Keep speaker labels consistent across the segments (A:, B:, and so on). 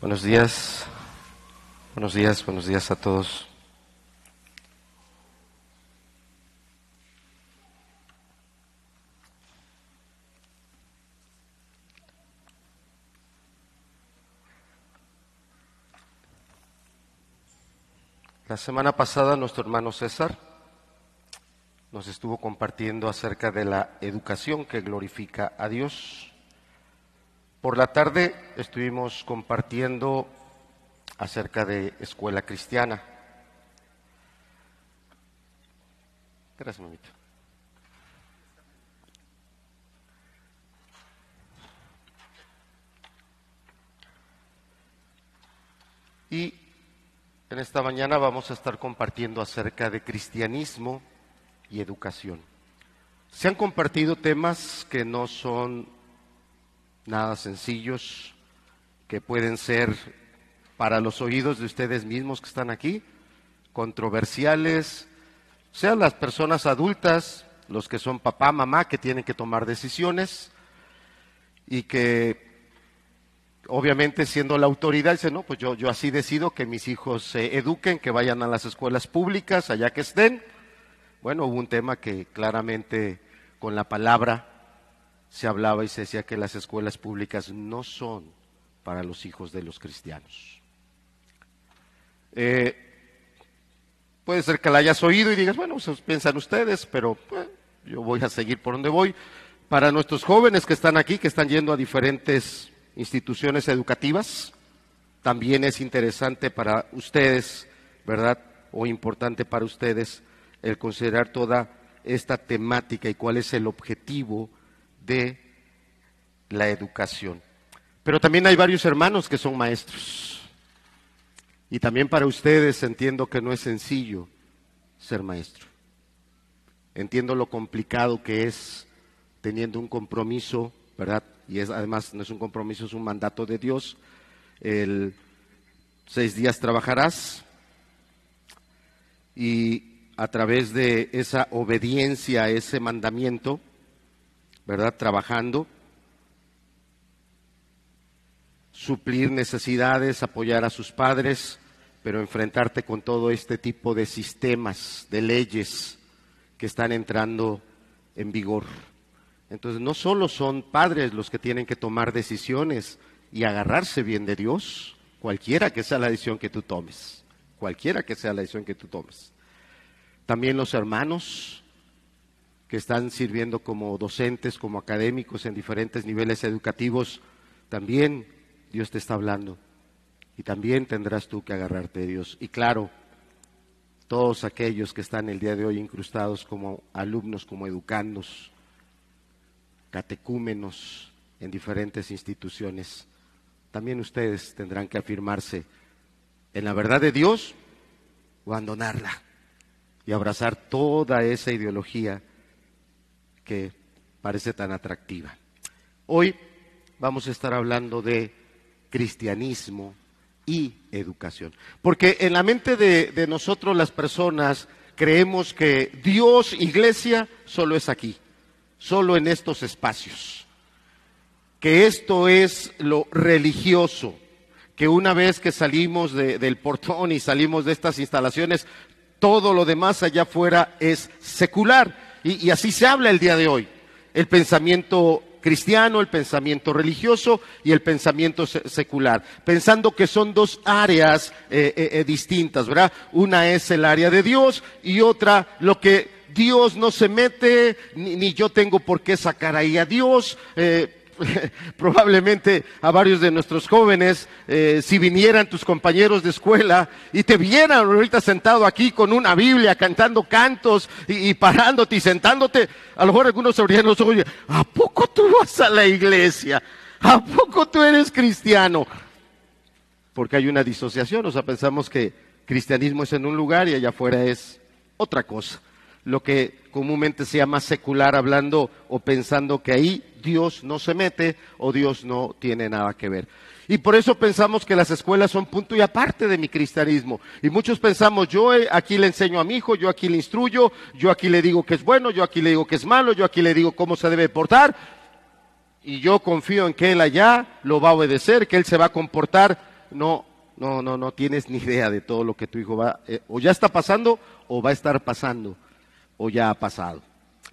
A: Buenos días, buenos días, buenos días a todos. La semana pasada nuestro hermano César nos estuvo compartiendo acerca de la educación que glorifica a Dios. Por la tarde estuvimos compartiendo acerca de escuela cristiana. Gracias, mamita. Y en esta mañana vamos a estar compartiendo acerca de cristianismo y educación. Se han compartido temas que no son nada sencillos, que pueden ser para los oídos de ustedes mismos que están aquí, controversiales, sean las personas adultas, los que son papá, mamá, que tienen que tomar decisiones y que obviamente siendo la autoridad dice, no, pues yo, yo así decido que mis hijos se eduquen, que vayan a las escuelas públicas, allá que estén. Bueno, hubo un tema que claramente con la palabra se hablaba y se decía que las escuelas públicas no son para los hijos de los cristianos. Eh, puede ser que la hayas oído y digas, bueno, piensan ustedes, pero pues, yo voy a seguir por donde voy. Para nuestros jóvenes que están aquí, que están yendo a diferentes instituciones educativas, también es interesante para ustedes, ¿verdad? O importante para ustedes el considerar toda esta temática y cuál es el objetivo de la educación. Pero también hay varios hermanos que son maestros. Y también para ustedes entiendo que no es sencillo ser maestro. Entiendo lo complicado que es teniendo un compromiso, ¿verdad? Y es además no es un compromiso, es un mandato de Dios. El seis días trabajarás y a través de esa obediencia a ese mandamiento, ¿verdad? Trabajando, suplir necesidades, apoyar a sus padres, pero enfrentarte con todo este tipo de sistemas, de leyes que están entrando en vigor. Entonces, no solo son padres los que tienen que tomar decisiones y agarrarse bien de Dios, cualquiera que sea la decisión que tú tomes, cualquiera que sea la decisión que tú tomes. También los hermanos, que están sirviendo como docentes, como académicos en diferentes niveles educativos, también Dios te está hablando. Y también tendrás tú que agarrarte de Dios. Y claro, todos aquellos que están el día de hoy incrustados como alumnos, como educandos, catecúmenos en diferentes instituciones, también ustedes tendrán que afirmarse en la verdad de Dios o abandonarla y abrazar toda esa ideología que parece tan atractiva. Hoy vamos a estar hablando de cristianismo y educación. Porque en la mente de, nosotros las personas creemos que Dios, iglesia, solo es aquí, solo en estos espacios. Que esto es lo religioso, que una vez que salimos del portón y salimos de estas instalaciones, todo lo demás allá afuera es secular. Y, así se habla el día de hoy. El pensamiento cristiano, el pensamiento religioso y el pensamiento secular, pensando que son dos áreas eh, eh, eh, distintas, ¿verdad? Una es el área de Dios y otra lo que Dios no se mete, ni, yo tengo por qué sacar ahí a Dios. probablemente a varios de nuestros jóvenes, eh, si vinieran tus compañeros de escuela y te vieran ahorita sentado aquí con una Biblia, cantando cantos y, parándote y sentándote, a lo mejor algunos se abrirían los ojos y ¿a poco tú vas a la iglesia? ¿A poco tú eres cristiano? Porque hay una disociación, o sea, pensamos que cristianismo es en un lugar y allá afuera es otra cosa lo que comúnmente se llama secular, hablando o pensando que ahí Dios no se mete o Dios no tiene nada que ver. Y por eso pensamos que las escuelas son punto y aparte de mi cristianismo. Y muchos pensamos, yo eh, aquí le enseño a mi hijo, yo aquí le instruyo, yo aquí le digo que es bueno, yo aquí le digo que es malo, yo aquí le digo cómo se debe portar. Y yo confío en que él allá lo va a obedecer, que él se va a comportar no, no, no, no tienes ni idea de todo lo que tu hijo va, eh, o ya está pasando, o va a estar pasando, o ya ha pasado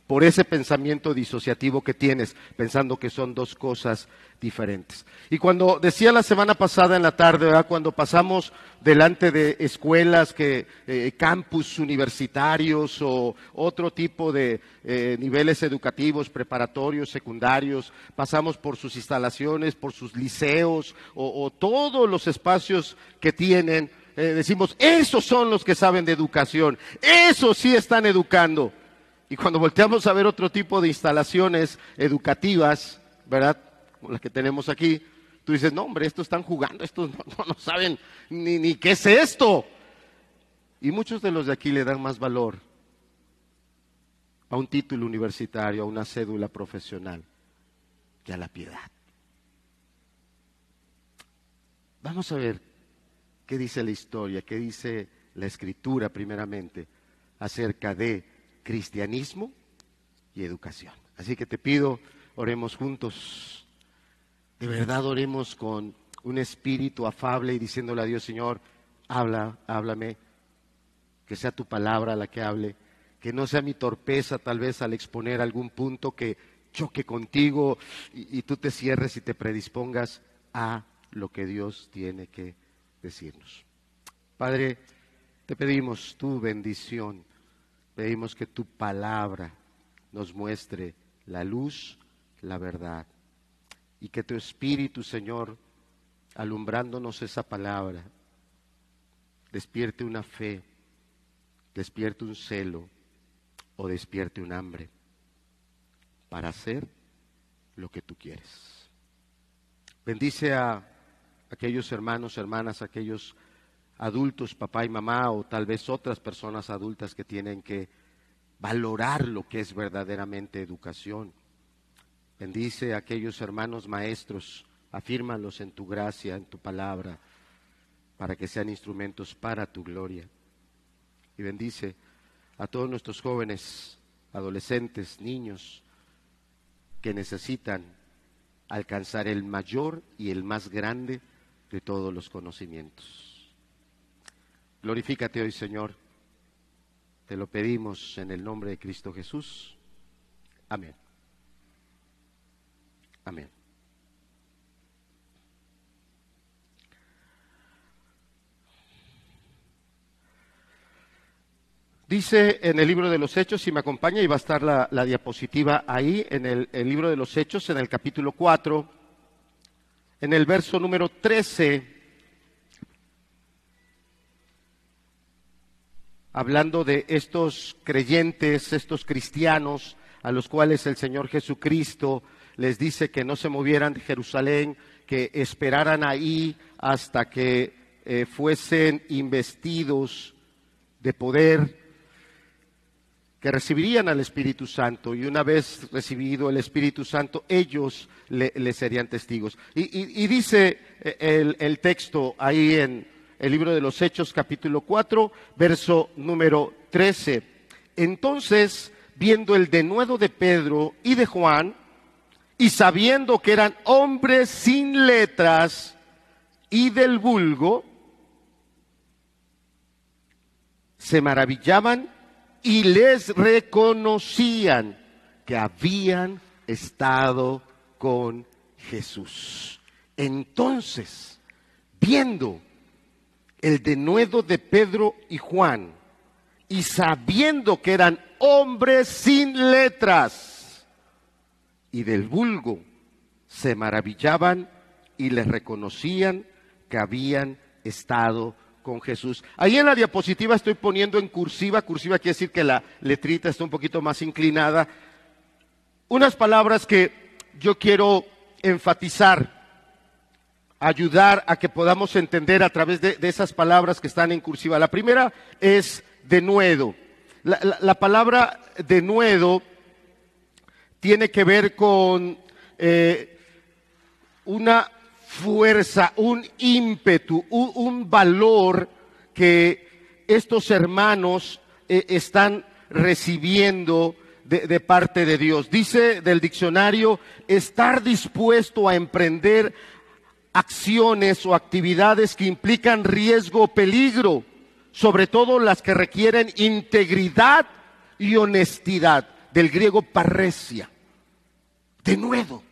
A: por ese pensamiento disociativo que tienes, pensando que son dos cosas diferentes. Y cuando decía la semana pasada en la tarde, cuando pasamos delante de escuelas, que, eh, campus universitarios o otro tipo de eh, niveles educativos, preparatorios, secundarios, pasamos por sus instalaciones, por sus liceos o, todos los espacios que tienen, eh, decimos, esos son los que saben de educación, esos sí están educando. Y cuando volteamos a ver otro tipo de instalaciones educativas, ¿verdad? Como las que tenemos aquí, tú dices, no, hombre, estos están jugando, estos no, saben ni, ni qué es esto. Y muchos de los de aquí le dan más valor a un título universitario, a una cédula profesional, que a la piedad. Vamos a ver qué dice la historia, qué dice la escritura primeramente acerca de cristianismo y educación. Así que te pido, oremos juntos. De verdad oremos con un espíritu afable y diciéndole a Dios, Señor, habla, háblame, que sea tu palabra la que hable, que no sea mi torpeza tal vez al exponer algún punto que choque contigo y, y tú te cierres y te predispongas a lo que Dios tiene que decirnos. Padre, te pedimos tu bendición Pedimos que tu palabra nos muestre la luz, la verdad. Y que tu Espíritu, Señor, alumbrándonos esa palabra, despierte una fe, despierte un celo o despierte un hambre para hacer lo que tú quieres. Bendice a aquellos hermanos, hermanas, aquellos adultos, papá y mamá, o tal vez otras personas adultas que tienen que valorar lo que es verdaderamente educación. Bendice a aquellos hermanos maestros, afírmalos en tu gracia, en tu palabra, para que sean instrumentos para tu gloria. Y bendice a todos nuestros jóvenes, adolescentes, niños, que necesitan alcanzar el mayor y el más grande de todos los conocimientos. Glorifícate hoy, Señor. Te lo pedimos en el nombre de Cristo Jesús. Amén. Amén. Dice en el libro de los Hechos, si me acompaña, y va a estar la, diapositiva ahí, en el, el, libro de los Hechos, en el capítulo 4, en el verso número 13, hablando de estos creyentes, estos cristianos, a los cuales el Señor Jesucristo les dice que no se movieran de Jerusalén, que esperaran ahí hasta que eh, fuesen investidos de poder, que recibirían al Espíritu Santo y una vez recibido el Espíritu Santo, ellos le, serían testigos. Y, dice eh, el texto ahí en, el libro de los Hechos capítulo 4, verso número 13. Entonces, viendo el denuedo de Pedro y de Juan, y sabiendo que eran hombres sin letras y del vulgo, se maravillaban y les reconocían que habían estado con Jesús. Entonces, viendo el denuedo de Pedro y Juan, y sabiendo que eran hombres sin letras y del vulgo, se maravillaban y les reconocían que habían estado con Jesús. Ahí en la diapositiva estoy poniendo en cursiva, cursiva quiere decir que la letrita está un poquito más inclinada, unas palabras que yo quiero enfatizar ayudar a que podamos entender a través de, esas palabras que están en cursiva. La primera es denuedo. La, la, palabra denuedo tiene que ver con eh, una fuerza, un ímpetu, un, valor que estos hermanos eh, están recibiendo de, parte de Dios. Dice del diccionario, estar dispuesto a emprender acciones o actividades que implican riesgo o peligro, sobre todo las que requieren integridad y honestidad, del griego parresia, de nuevo.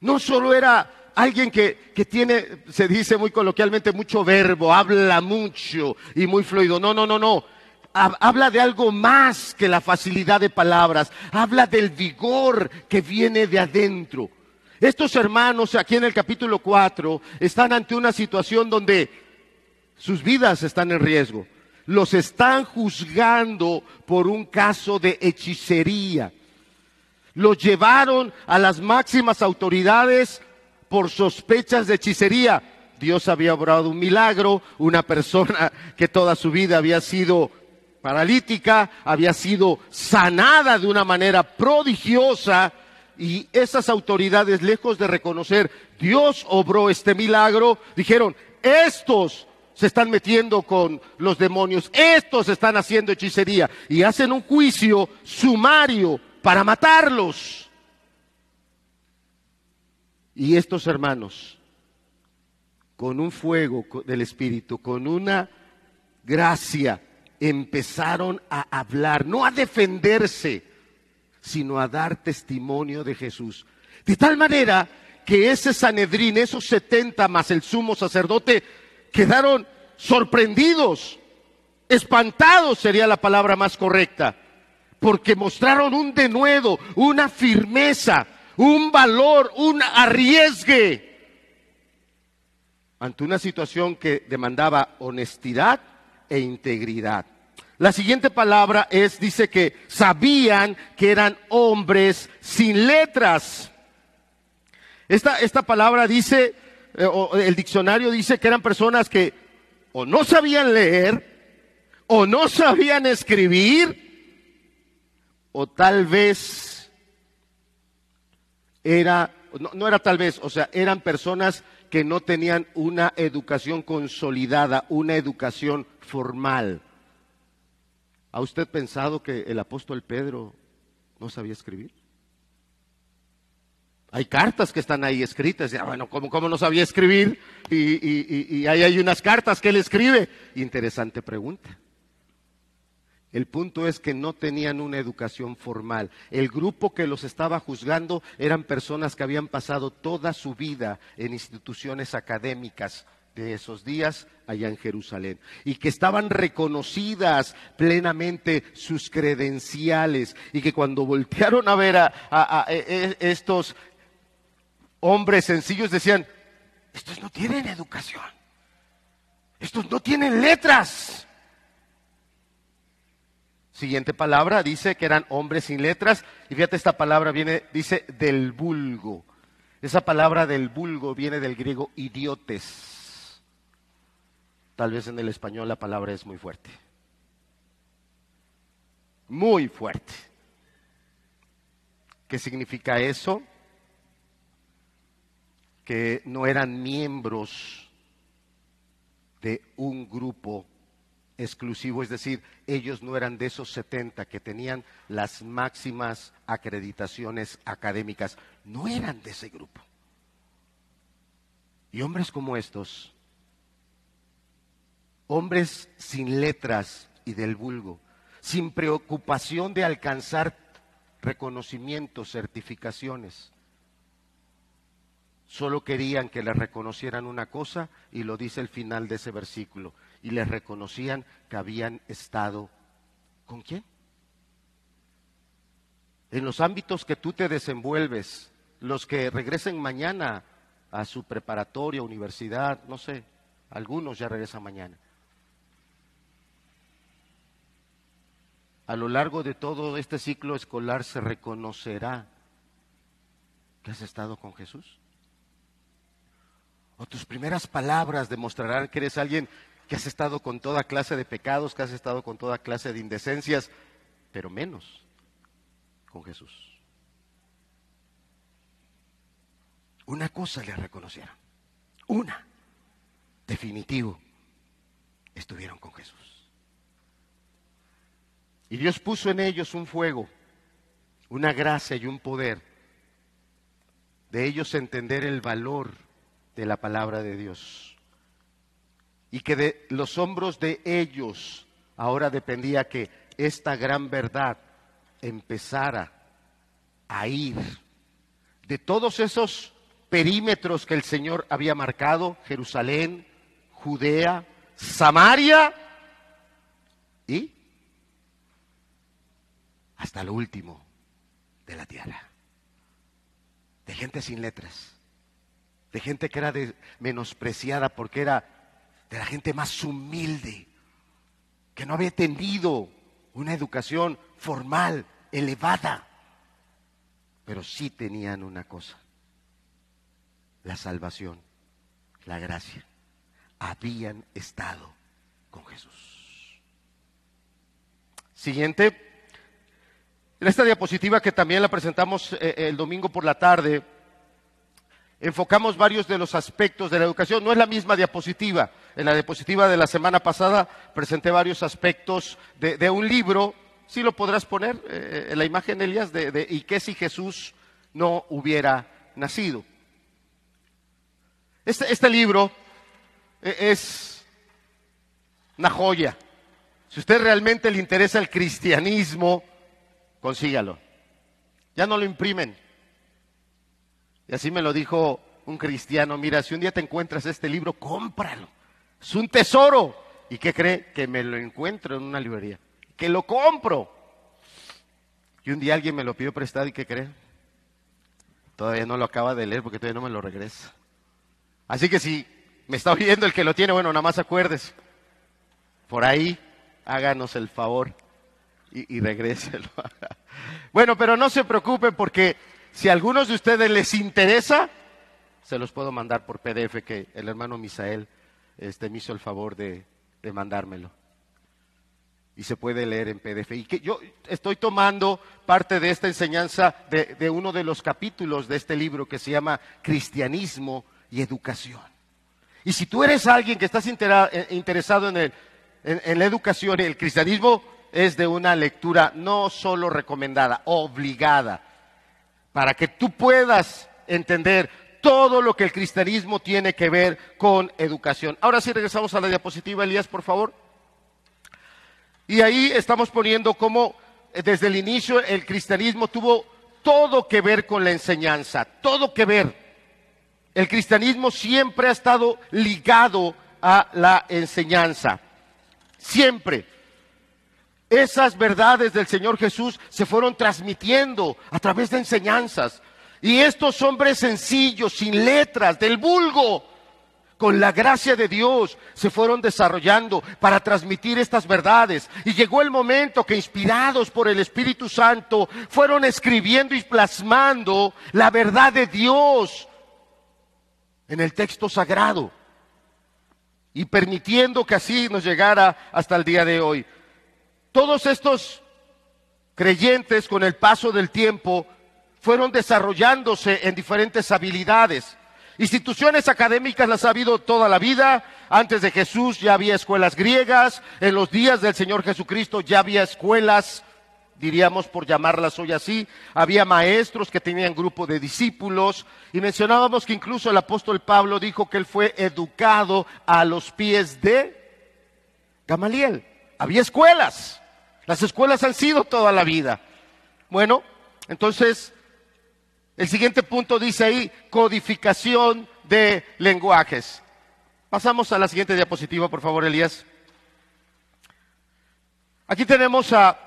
A: No solo era alguien que, que, tiene, se dice muy coloquialmente, mucho verbo, habla mucho y muy fluido. No, no, no, no. Habla de algo más que la facilidad de palabras. Habla del vigor que viene de adentro. Estos hermanos aquí en el capítulo 4 están ante una situación donde sus vidas están en riesgo. Los están juzgando por un caso de hechicería. Los llevaron a las máximas autoridades por sospechas de hechicería. Dios había obrado un milagro, una persona que toda su vida había sido paralítica, había sido sanada de una manera prodigiosa y esas autoridades, lejos de reconocer Dios obró este milagro, dijeron, estos se están metiendo con los demonios, estos están haciendo hechicería y hacen un juicio sumario para matarlos. Y estos hermanos, con un fuego del Espíritu, con una gracia, empezaron a hablar, no a defenderse, sino a dar testimonio de Jesús. De tal manera que ese Sanedrín, esos setenta más el sumo sacerdote, quedaron sorprendidos, espantados sería la palabra más correcta, porque mostraron un denuedo, una firmeza, un valor, un arriesgue ante una situación que demandaba honestidad e integridad. La siguiente palabra es, dice que sabían que eran hombres sin letras. Esta, esta palabra dice, eh, o el diccionario dice que eran personas que o no sabían leer, o no sabían escribir, o tal vez era, no, no era tal vez, o sea, eran personas que no tenían una educación consolidada, una educación formal. ¿Ha usted pensado que el apóstol Pedro no sabía escribir? Hay cartas que están ahí escritas. Bueno, ¿cómo, no sabía escribir? Y, y ahí hay unas cartas que él escribe. Interesante pregunta. El punto es que no tenían una educación formal. El grupo que los estaba juzgando eran personas que habían pasado toda su vida en instituciones académicas de esos días allá en Jerusalén y que estaban reconocidas plenamente sus credenciales y que cuando voltearon a ver a, e, e, estos hombres sencillos decían, estos no tienen educación, estos no tienen letras. Siguiente palabra dice que eran hombres sin letras y fíjate esta palabra viene, dice del vulgo. Esa palabra del vulgo viene del griego idiotes Tal vez en el español la palabra es muy fuerte. Muy fuerte. ¿Qué significa eso? Que no eran miembros de un grupo exclusivo, es decir, ellos no eran de esos 70 que tenían las máximas acreditaciones académicas, no eran de ese grupo. Y hombres como estos hombres sin letras y del vulgo, sin preocupación de alcanzar reconocimientos, certificaciones. Solo querían que les reconocieran una cosa y lo dice el final de ese versículo, y les reconocían que habían estado con quién. En los ámbitos que tú te desenvuelves, los que regresen mañana a su preparatoria, universidad, no sé, algunos ya regresan mañana. A lo largo de todo este ciclo escolar se reconocerá que has estado con Jesús? ¿O tus primeras palabras demostrarán que eres alguien que has estado con toda clase de pecados, que has estado con toda clase de indecencias, pero menos con Jesús? Una cosa le reconocieron, una, definitivo, estuvieron con Jesús. Y Dios puso en ellos un fuego, una gracia y un poder de ellos entender el valor de la palabra de Dios. Y que de los hombros de ellos ahora dependía que esta gran verdad empezara a ir de todos esos perímetros que el Señor había marcado, Jerusalén, Judea, Samaria y hasta lo último de la tierra. De gente sin letras, de gente que era menospreciada porque era de la gente más humilde, que no había tenido una educación formal, elevada, pero sí tenían una cosa, la salvación, la gracia. Habían estado con Jesús. Siguiente. En esta diapositiva que también la presentamos eh, el domingo por la tarde, enfocamos varios de los aspectos de la educación. No es la misma diapositiva. En la diapositiva de la semana pasada presenté varios aspectos de, un libro. Sí lo podrás poner eh, en la imagen, Elías, de, ¿Y qué si Jesús no hubiera nacido? Este, este libro eh, es una joya. Si usted realmente le interesa el cristianismo, consígalo. Ya no lo imprimen. Y así me lo dijo un cristiano, mira, si un día te encuentras este libro, cómpralo. Es un tesoro. ¿Y qué cree? Que me lo encuentro en una librería. Que lo compro. Y un día alguien me lo pidió prestado y ¿qué cree? Todavía no lo acaba de leer porque todavía no me lo regresa. Así que si me está oyendo el que lo tiene, bueno, nada más acuérdese. Por ahí, háganos el favor y, y bueno, pero no se preocupen porque si a algunos de ustedes les interesa, se los puedo mandar por PDF que el hermano Misael este, me hizo el favor de, mandármelo. Y se puede leer en PDF. Y que yo estoy tomando parte de esta enseñanza de, de uno de los capítulos de este libro que se llama Cristianismo y Educación. Y si tú eres alguien que estás eh, interesado en, en la educación, el cristianismo es de una lectura no solo recomendada, obligada, para que tú puedas entender todo lo que el cristianismo tiene que ver con educación. Ahora sí regresamos a la diapositiva, Elías, por favor. Y ahí estamos poniendo cómo eh, desde el inicio el cristianismo tuvo todo que ver con la enseñanza, todo que ver. El cristianismo siempre ha estado ligado a la enseñanza. Siempre. Esas verdades del Señor Jesús se fueron transmitiendo a través de enseñanzas. Y estos hombres sencillos, sin letras, del vulgo, con la gracia de Dios, se fueron desarrollando para transmitir estas verdades. Y llegó el momento que, inspirados por el Espíritu Santo, fueron escribiendo y plasmando la verdad de Dios en el texto sagrado y permitiendo que así nos llegara hasta el día de hoy. Todos estos creyentes con el paso del tiempo fueron desarrollándose en diferentes habilidades. Instituciones académicas las ha habido toda la vida. Antes de Jesús ya había escuelas griegas. En los días del Señor Jesucristo ya había escuelas diríamos por llamarlas hoy así, había maestros que tenían grupo de discípulos y mencionábamos que incluso el apóstol Pablo dijo que él fue educado a los pies de Gamaliel. Había escuelas, las escuelas han sido toda la vida. Bueno, entonces el siguiente punto dice ahí codificación de lenguajes. Pasamos a la siguiente diapositiva, por favor, Elías. Aquí tenemos a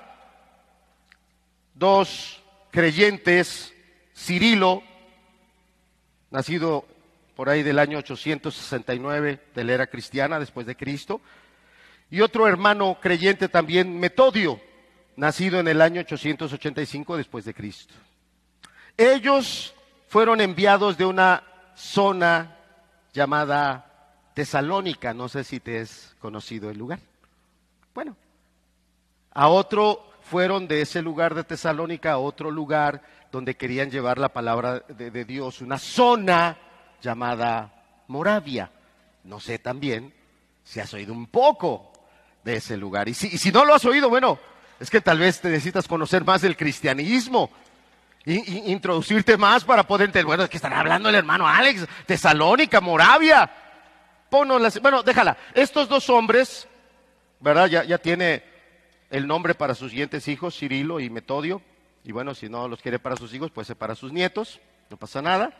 A: dos creyentes, Cirilo, nacido por ahí del año 869 de la era cristiana, después de Cristo, y otro hermano creyente también, Metodio, nacido en el año 885 después de Cristo. Ellos fueron enviados de una zona llamada Tesalónica, no sé si te es conocido el lugar. Bueno, a otro fueron de ese lugar de Tesalónica a otro lugar donde querían llevar la palabra de, Dios, una zona llamada Moravia. No sé también si has oído un poco ese lugar. Y si, y si no lo has oído, bueno, es que tal vez te necesitas conocer más del cristianismo. introducirte más para poder entender, bueno, ¿de qué estará hablando el hermano Alex? Tesalónica, Moravia. Ponnos bueno, déjala. Estos dos hombres, ¿verdad? Ya, ya tiene el nombre para sus siguientes hijos, Cirilo y Metodio. Y bueno, si no los quiere para sus hijos, puede ser para sus nietos, no pasa nada.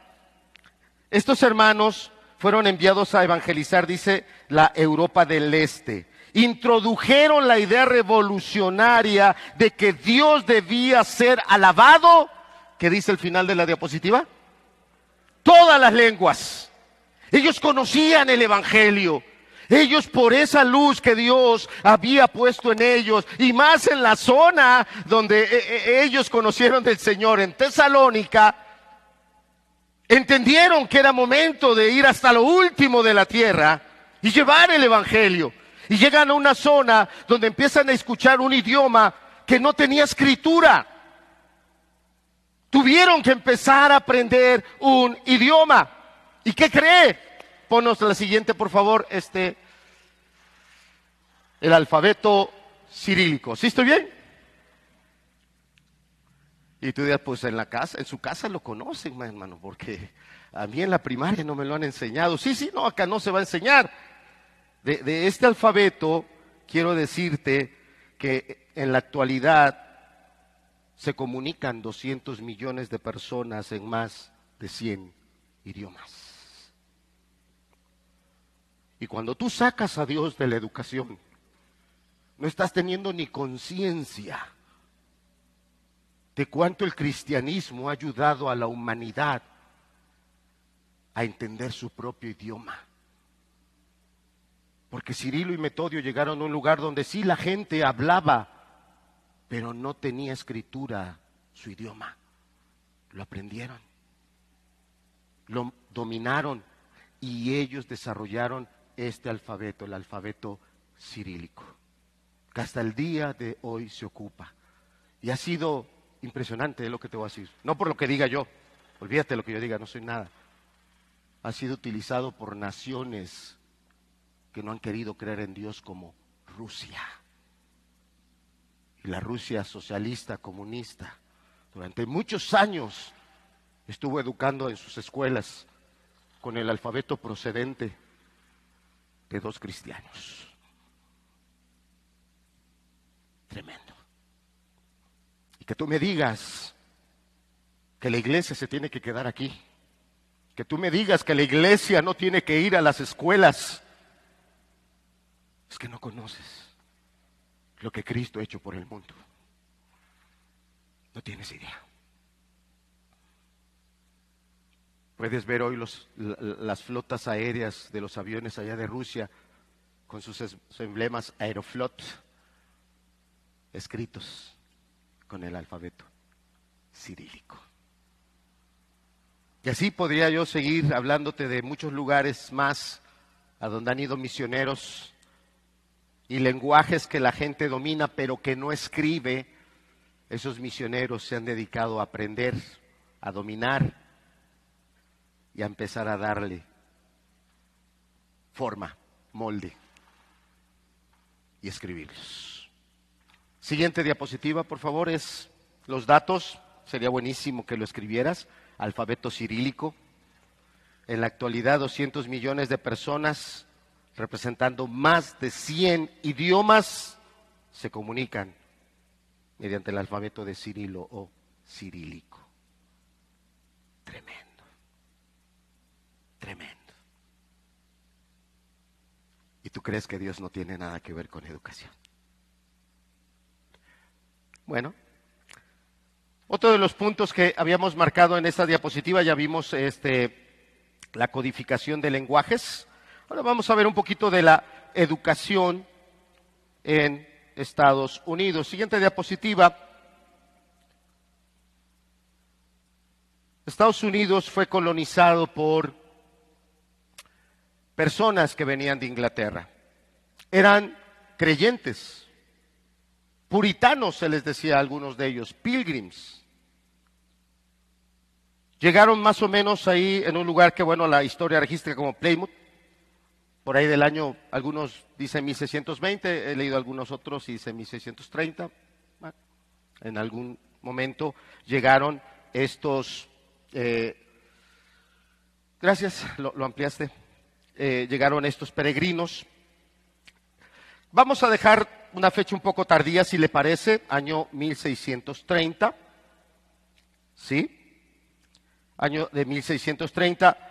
A: Estos hermanos fueron enviados a evangelizar, dice, la Europa del Este. Introdujeron la idea revolucionaria de que Dios debía ser alabado, que dice el final de la diapositiva, todas las lenguas. Ellos conocían el Evangelio. Ellos por esa luz que Dios había puesto en ellos y más en la zona donde eh, eh, ellos conocieron del Señor, en Tesalónica, entendieron que era momento de ir hasta lo último de la tierra y llevar el Evangelio. Y llegan a una zona donde empiezan a escuchar un idioma que no tenía escritura. Tuvieron que empezar a aprender un idioma. ¿Y qué cree? Ponos la siguiente, por favor, este, el alfabeto cirílico. ¿Sí estoy bien? Y tú dirás, pues en la casa, en su casa lo conocen, hermano, porque a mí en la primaria no me lo han enseñado. Sí, sí, no, acá no se va a enseñar. De, este alfabeto, quiero decirte que en la actualidad se comunican 200 millones de personas en más de 100 idiomas. Y cuando tú sacas a Dios de la educación, no estás teniendo ni conciencia de cuánto el cristianismo ha ayudado a la humanidad a entender su propio idioma. Porque Cirilo y Metodio llegaron a un lugar donde sí la gente hablaba, pero no tenía escritura su idioma. Lo aprendieron, lo dominaron y ellos desarrollaron este alfabeto, el alfabeto cirílico, que hasta el día de hoy se ocupa. Y ha sido impresionante lo que te voy a decir. No por lo que diga yo, olvídate lo que yo diga, no soy nada. Ha sido utilizado por naciones que no han querido creer en Dios como Rusia. Y la Rusia socialista, comunista, durante muchos años estuvo educando en sus escuelas con el alfabeto procedente de dos cristianos. Tremendo que tú me digas que la iglesia se tiene que quedar aquí, que tú me digas que la iglesia no tiene que ir a las escuelas, es que no conoces lo que Cristo ha hecho por el mundo. No tienes idea. Puedes ver hoy los, las flotas aéreas de los aviones allá de Rusia con sus emblemas Aeroflot escritos con el alfabeto cirílico. Y así podría yo seguir hablándote de muchos lugares más a donde han ido misioneros y lenguajes que la gente domina pero que no escribe. Esos misioneros se han dedicado a aprender, a dominar y a empezar a darle forma, molde y escribirlos. Siguiente diapositiva, por favor, es los datos. Sería buenísimo que lo escribieras. Alfabeto cirílico. En la actualidad, 200 millones de personas, representando más de 100 idiomas, se comunican mediante el alfabeto de Cirilo o cirílico. Tremendo. Tremendo. ¿Y tú crees que Dios no tiene nada que ver con educación? Bueno, otro de los puntos que habíamos marcado en esta diapositiva, ya vimos este, la codificación de lenguajes. Ahora vamos a ver un poquito de la educación en Estados Unidos. Siguiente diapositiva. Estados Unidos fue colonizado por personas que venían de Inglaterra. Eran creyentes, Puritanos se les decía a algunos de ellos, pilgrims. Llegaron más o menos ahí en un lugar que, bueno, la historia registra como Plymouth, por ahí del año, algunos dicen 1620, he leído algunos otros y dicen 1630. en algún momento llegaron estos... Eh, gracias, lo, ampliaste. Eh, llegaron estos peregrinos. Vamos a dejar una fecha un poco tardía, si le parece, año 1630. ¿Sí? Año de 1630.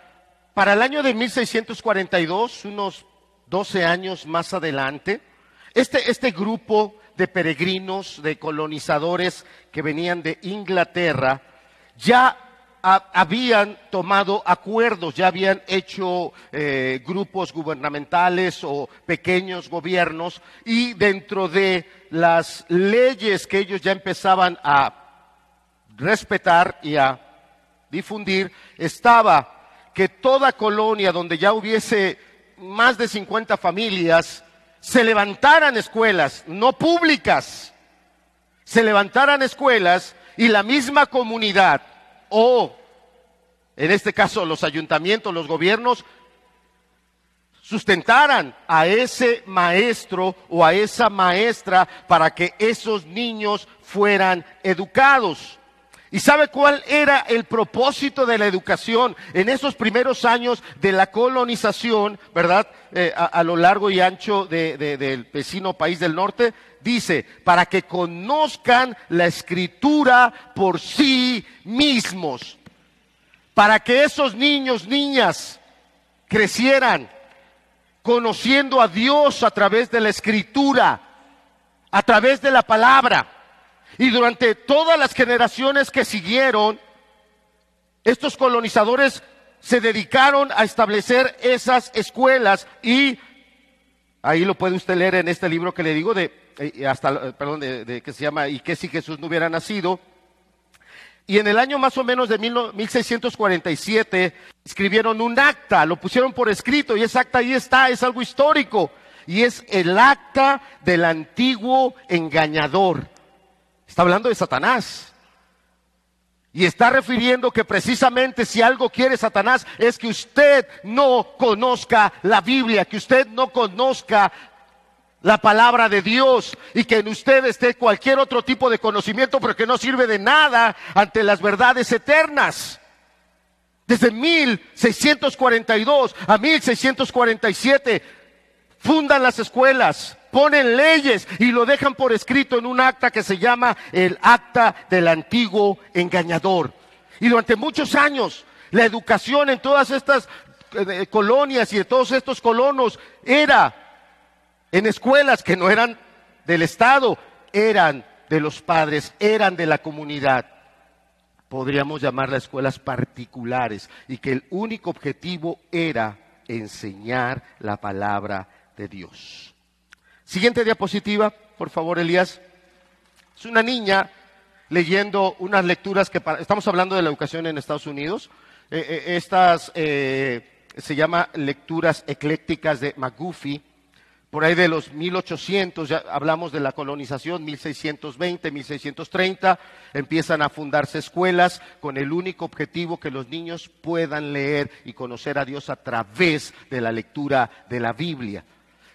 A: Para el año de 1642, unos 12 años más adelante, este, este grupo de peregrinos, de colonizadores que venían de Inglaterra, ya habían tomado acuerdos, ya habían hecho eh, grupos gubernamentales o pequeños gobiernos y dentro de las leyes que ellos ya empezaban a respetar y a difundir estaba que toda colonia donde ya hubiese más de 50 familias se levantaran escuelas, no públicas, se levantaran escuelas y la misma comunidad o, en este caso, los ayuntamientos, los gobiernos, sustentaran a ese maestro o a esa maestra para que esos niños fueran educados. ¿Y sabe cuál era el propósito de la educación en esos primeros años de la colonización, verdad? Eh, a, lo largo y ancho del vecino país del norte. Dice, para que conozcan la escritura por sí mismos. Para que esos niños, niñas, crecieran conociendo a Dios a través de la escritura, a través de la palabra. Y durante todas las generaciones que siguieron, estos colonizadores se dedicaron a establecer esas escuelas y ahí lo puede usted leer en este libro que le digo de eh, hasta eh, perdón de, que se llama y que si Jesús no hubiera nacido y en el año más o menos de 1647 escribieron un acta, lo pusieron por escrito y ese acta ahí está, es algo histórico y es el acta del antiguo engañador. Está hablando de Satanás. Y está refiriendo que precisamente si algo quiere Satanás es que usted no conozca la Biblia, que usted no conozca la palabra de Dios y que en usted esté cualquier otro tipo de conocimiento, pero que no sirve de nada ante las verdades eternas. Desde 1642 a 1647 fundan las escuelas, ponen leyes y lo dejan por escrito en un acta que se llama el acta del antiguo engañador. Y durante muchos años la educación en todas estas eh, colonias y de todos estos colonos era en escuelas que no eran del Estado, eran de los padres, eran de la comunidad. Podríamos llamarlas escuelas particulares y que el único objetivo era enseñar la palabra de Dios. Siguiente diapositiva, por favor, Elías. Es una niña leyendo unas lecturas que estamos hablando de la educación en Estados Unidos. Eh, eh, estas eh, se llama lecturas eclécticas de McGuffey. Por ahí de los 1800, ya hablamos de la colonización, 1620, 1630, empiezan a fundarse escuelas con el único objetivo que los niños puedan leer y conocer a Dios a través de la lectura de la Biblia.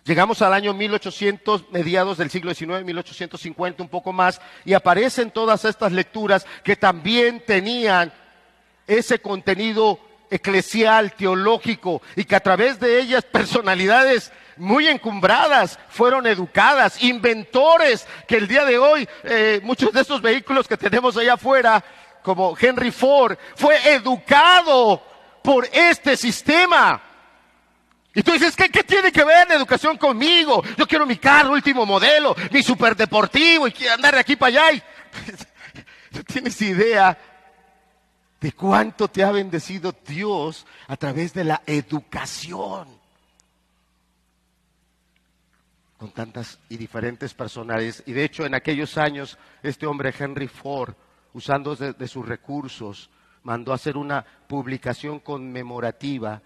A: Llegamos al año 1800, mediados del siglo XIX, 1850, un poco más, y aparecen todas estas lecturas que también tenían ese contenido eclesial, teológico, y que a través de ellas personalidades muy encumbradas fueron educadas, inventores que el día de hoy eh, muchos de estos vehículos que tenemos allá afuera, como Henry Ford, fue educado por este sistema. Y tú dices, ¿qué, tiene que ver la educación conmigo? Yo quiero mi carro último modelo, mi superdeportivo y quiero andar de aquí para allá. no tienes idea de cuánto te ha bendecido Dios a través de la educación. Con tantas y diferentes personalidades. Y de hecho, en aquellos años, este hombre Henry Ford, usando de sus recursos, mandó a hacer una publicación conmemorativa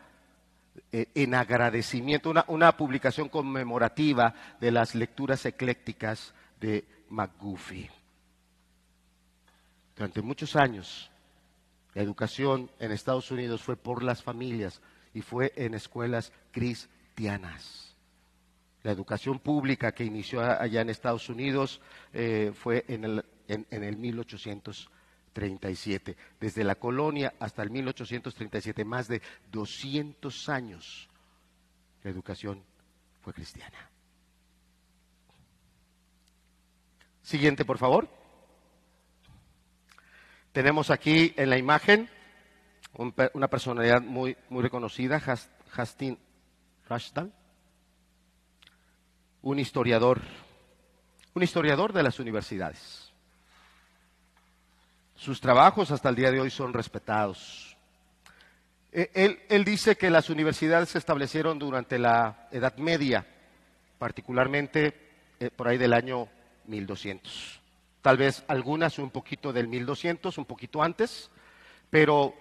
A: eh, en agradecimiento, una, publicación conmemorativa de las lecturas eclécticas de McGuffey. Durante muchos años, la educación en Estados Unidos fue por las familias y fue en escuelas cristianas. La educación pública que inició allá en Estados Unidos eh, fue en el, en, el 1830. 1837. Desde la colonia hasta el 1837, más de 200 años, la educación fue cristiana. Siguiente, por favor. Tenemos aquí en la imagen una personalidad muy, muy reconocida, Hastin Rashdal, un historiador, un historiador de las universidades. Sus trabajos hasta el día de hoy son respetados. E, él, dice que las universidades se establecieron durante la Edad Media, particularmente eh, por ahí del año 1200. Tal vez algunas un poquito del 1200, un poquito antes, pero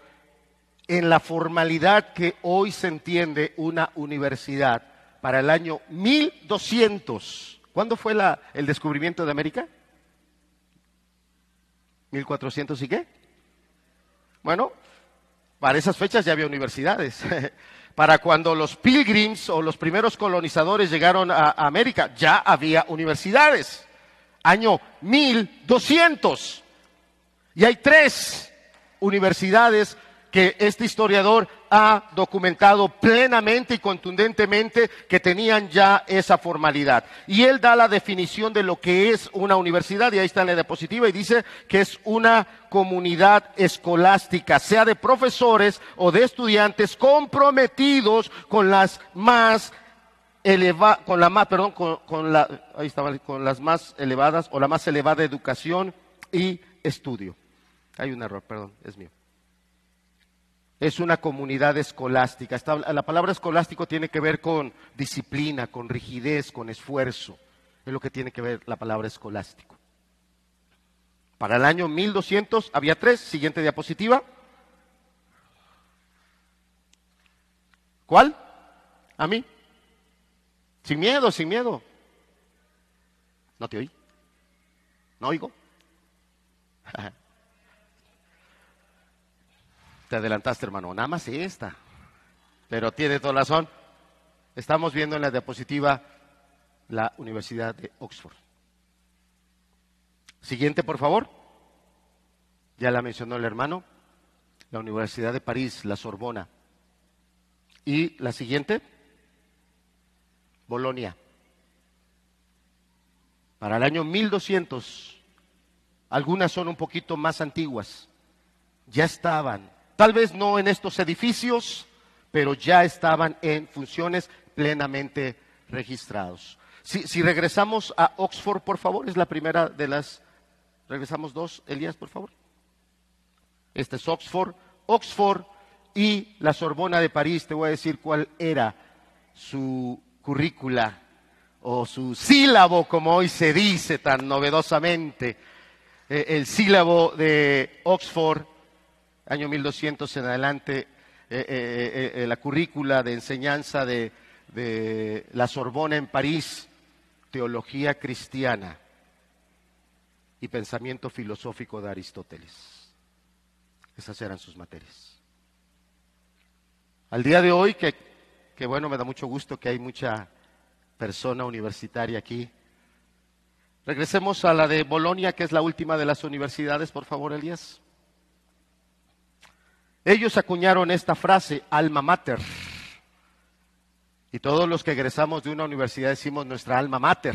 A: en la formalidad que hoy se entiende una universidad para el año 1200. ¿Cuándo fue el descubrimiento de América? ¿1400 y qué? Bueno, para esas fechas ya había universidades. para cuando los pilgrims o los primeros colonizadores llegaron a América, ya había universidades. Año 1200. Y hay tres universidades que este historiador ha documentado plenamente y contundentemente que tenían ya esa formalidad. Y él da la definición de lo que es una universidad, y ahí está en la diapositiva, y dice que es una comunidad escolástica, sea de profesores o de estudiantes comprometidos con las más elevadas, con la más, perdón, con, la, ahí estaba, con las más elevadas o la más elevada educación y estudio. Hay un error, perdón, es mío es una comunidad escolástica. la palabra escolástico tiene que ver con disciplina, con rigidez, con esfuerzo. Es lo que tiene que ver la palabra escolástico. Para el año 1200 había tres. Siguiente diapositiva. ¿Cuál? A mí. Sin miedo, sin miedo. No te oí. No oigo. Te adelantaste, hermano. Nada más esta. Pero tiene toda razón. Estamos viendo en la diapositiva la Universidad de Oxford. Siguiente, por favor. Ya la mencionó el hermano. La Universidad de París, la Sorbona. Y la siguiente, Bolonia. Para el año 1200, algunas son un poquito más antiguas, ya estaban Tal vez no en estos edificios, pero ya estaban en funciones plenamente registrados. Si, regresamos a Oxford, por favor, es la primera de las... Regresamos dos, Elías, por favor. Este es Oxford. Oxford y la Sorbona de París, te voy a decir cuál era su currícula o su sílabo, como hoy se dice tan novedosamente. Eh, el sílabo de Oxford año 1200 en adelante, eh, eh, eh, la currícula de enseñanza de, de la Sorbona en París, teología cristiana y pensamiento filosófico de Aristóteles. Esas eran sus materias. Al día de hoy, que, que bueno, me da mucho gusto que hay mucha persona universitaria aquí. Regresemos a la de Bolonia, que es la última de las universidades, por favor, Elías. Ellos acuñaron esta frase, alma mater. Y todos los que egresamos de una universidad decimos nuestra alma mater.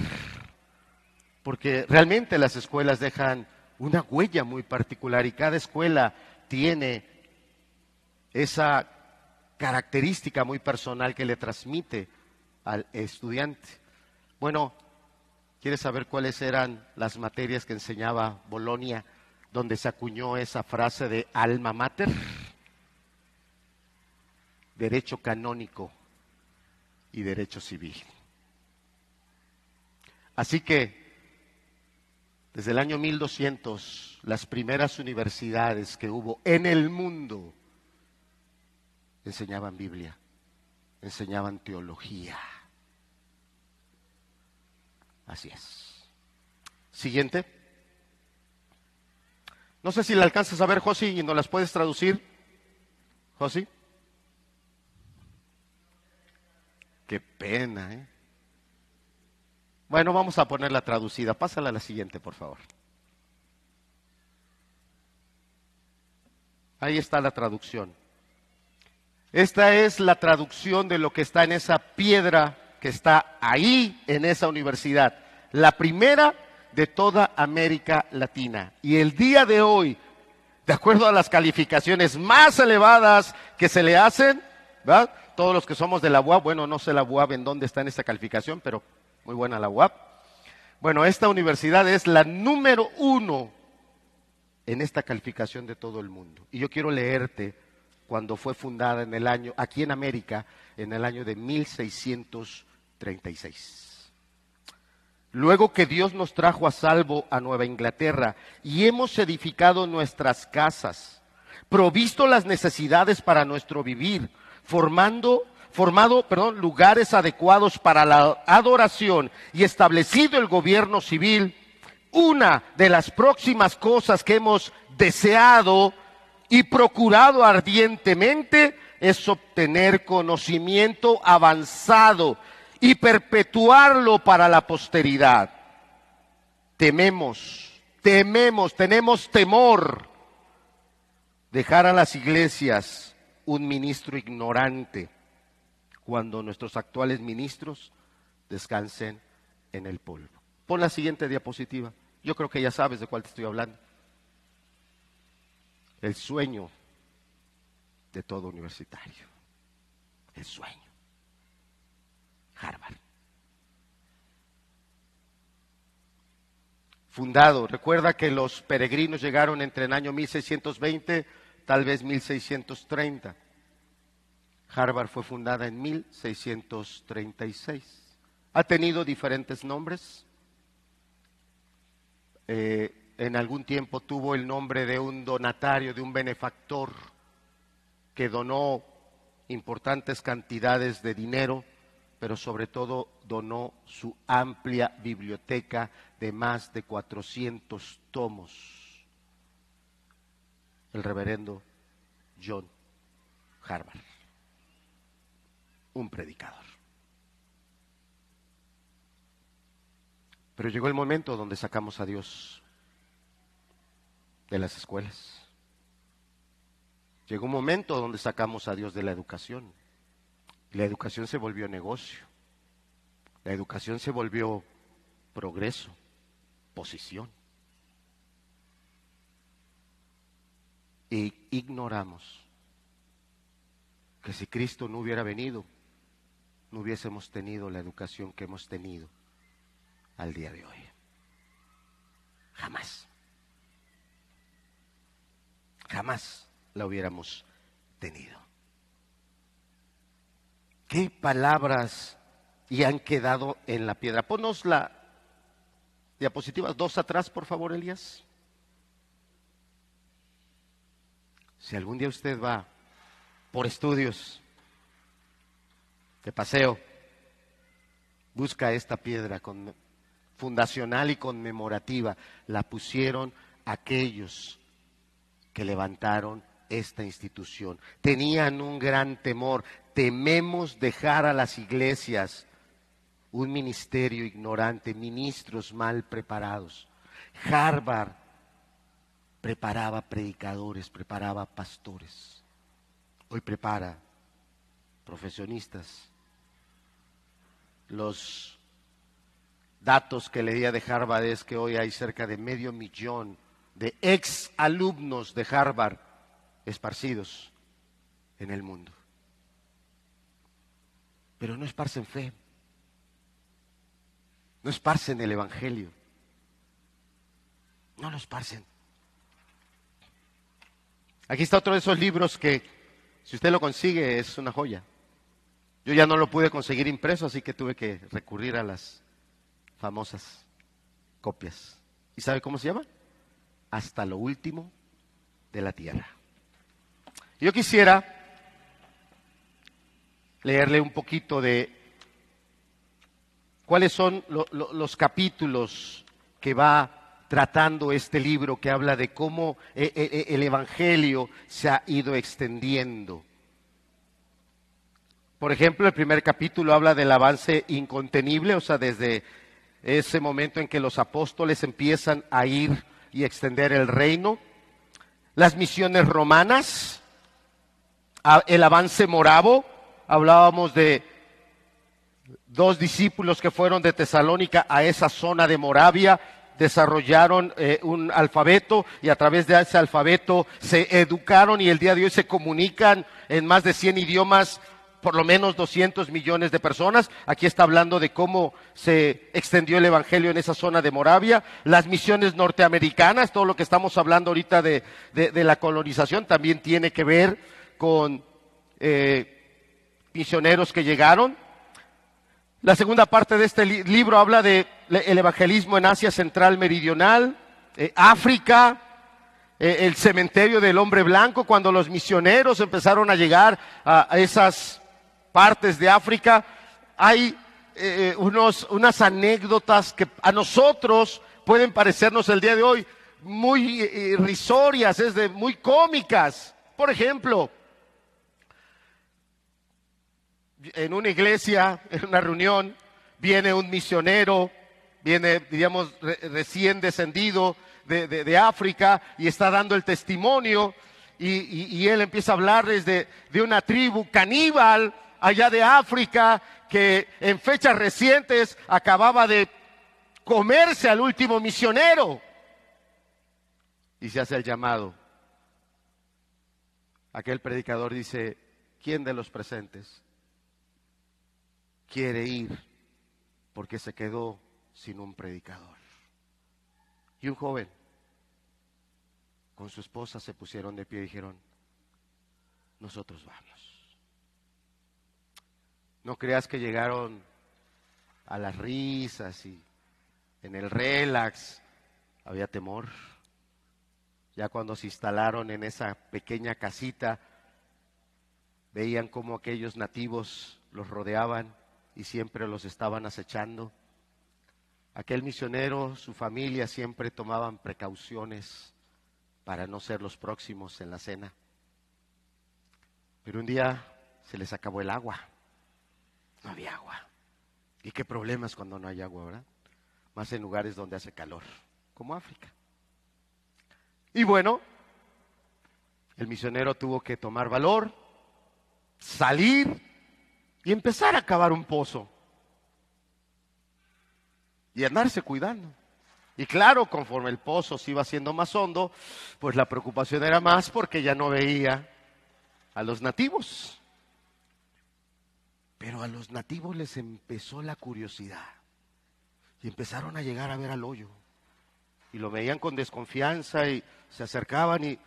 A: Porque realmente las escuelas dejan una huella muy particular y cada escuela tiene esa característica muy personal que le transmite al estudiante. Bueno, ¿quieres saber cuáles eran las materias que enseñaba Bolonia donde se acuñó esa frase de alma mater? Derecho canónico y derecho civil. Así que, desde el año 1200, las primeras universidades que hubo en el mundo enseñaban Biblia, enseñaban teología. Así es. Siguiente. No sé si le alcanzas a ver, Josi, y no las puedes traducir. Josi. Qué pena, ¿eh? Bueno, vamos a ponerla traducida. Pásala a la siguiente, por favor. Ahí está la traducción. Esta es la traducción de lo que está en esa piedra que está ahí en esa universidad. La primera de toda América Latina. Y el día de hoy, de acuerdo a las calificaciones más elevadas que se le hacen, ¿verdad? Todos los que somos de la UAP, bueno, no sé la UAP en dónde está en esta calificación, pero muy buena la UAP. Bueno, esta universidad es la número uno en esta calificación de todo el mundo. Y yo quiero leerte cuando fue fundada en el año, aquí en América, en el año de 1636. Luego que Dios nos trajo a salvo a Nueva Inglaterra y hemos edificado nuestras casas, provisto las necesidades para nuestro vivir, formando formado, perdón, lugares adecuados para la adoración y establecido el gobierno civil, una de las próximas cosas que hemos deseado y procurado ardientemente es obtener conocimiento avanzado y perpetuarlo para la posteridad. Tememos, tememos, tenemos temor dejar a las iglesias un ministro ignorante cuando nuestros actuales ministros descansen en el polvo. Pon la siguiente diapositiva. Yo creo que ya sabes de cuál te estoy hablando el sueño de todo universitario. El sueño. Harvard. Fundado, recuerda que los peregrinos llegaron entre el año 1620, tal vez 1630. Harvard fue fundada en 1636. Ha tenido diferentes nombres. Eh, en algún tiempo tuvo el nombre de un donatario, de un benefactor que donó importantes cantidades de dinero, pero sobre todo donó su amplia biblioteca de más de 400 tomos. El reverendo John Harvard, un predicador. Pero llegó el momento donde sacamos a Dios de las escuelas. Llegó un momento donde sacamos a Dios de la educación. La educación se volvió negocio. La educación se volvió progreso, posición. Y ignoramos que si Cristo no hubiera venido, no hubiésemos tenido la educación que hemos tenido al día de hoy. Jamás jamás la hubiéramos tenido. ¿Qué palabras y han quedado en la piedra? Ponos la diapositiva dos atrás, por favor, Elías. Si algún día usted va por estudios de paseo, busca esta piedra fundacional y conmemorativa. La pusieron aquellos que levantaron esta institución. Tenían un gran temor. Tememos dejar a las iglesias un ministerio ignorante, ministros mal preparados. Harvard preparaba predicadores, preparaba pastores. Hoy prepara profesionistas. Los datos que leía de Harvard es que hoy hay cerca de medio millón de ex alumnos de Harvard esparcidos en el mundo. Pero no esparcen fe, no esparcen el Evangelio, no lo esparcen. Aquí está otro de esos libros que, si usted lo consigue, es una joya. Yo ya no lo pude conseguir impreso, así que tuve que recurrir a las famosas copias. ¿Y sabe cómo se llama? hasta lo último de la tierra. Yo quisiera leerle un poquito de cuáles son los capítulos que va tratando este libro que habla de cómo eh, eh, eh, el Evangelio se ha ido extendiendo. Por ejemplo, el primer capítulo habla del avance incontenible, o sea, desde ese momento en que los apóstoles empiezan a ir y extender el reino. las misiones romanas, el avance moravo, hablábamos de dos discípulos que fueron de Tesalónica a esa zona de Moravia, desarrollaron eh, un alfabeto y a través de ese alfabeto se educaron y el día de hoy se comunican en más de 100 idiomas por lo menos 200 millones de personas. Aquí está hablando de cómo se extendió el Evangelio en esa zona de Moravia. Las misiones norteamericanas, todo lo que estamos hablando ahorita de, la colonización, también tiene que ver con eh, misioneros que llegaron. La segunda parte de este libro habla del evangelismo en Asia Central Meridional, eh, África, eh, el cementerio del hombre blanco, cuando los misioneros empezaron a llegar a esas partes de África, hay eh, unos, unas anécdotas que a nosotros pueden parecernos el día de hoy muy risorias, es de muy cómicas. Por ejemplo, en una iglesia, en una reunión, viene un misionero, viene, diríamos, recién descendido de, África y está dando el testimonio y, él empieza a hablarles de, de una tribu caníbal allá de África que en fechas recientes acababa de comerse al último misionero. Y se hace el llamado. Aquel predicador dice, ¿quién de los presentes quiere ir porque se quedó sin un predicador? Y un joven con su esposa se pusieron de pie y dijeron, nosotros vamos. No creas que llegaron a las risas y en el relax. Había temor. Ya cuando se instalaron en esa pequeña casita, veían como aquellos nativos los rodeaban y siempre los estaban acechando. Aquel misionero, su familia siempre tomaban precauciones para no ser los próximos en la cena. Pero un día se les acabó el agua no había agua. ¿Y qué problemas cuando no hay agua, verdad? Más en lugares donde hace calor, como África. Y bueno, el misionero tuvo que tomar valor, salir y empezar a cavar un pozo. Y andarse cuidando. Y claro, conforme el pozo se iba haciendo más hondo, pues la preocupación era más porque ya no veía a los nativos. Pero a los nativos les empezó la curiosidad y empezaron a llegar a ver al hoyo. Y lo veían con desconfianza y se acercaban y,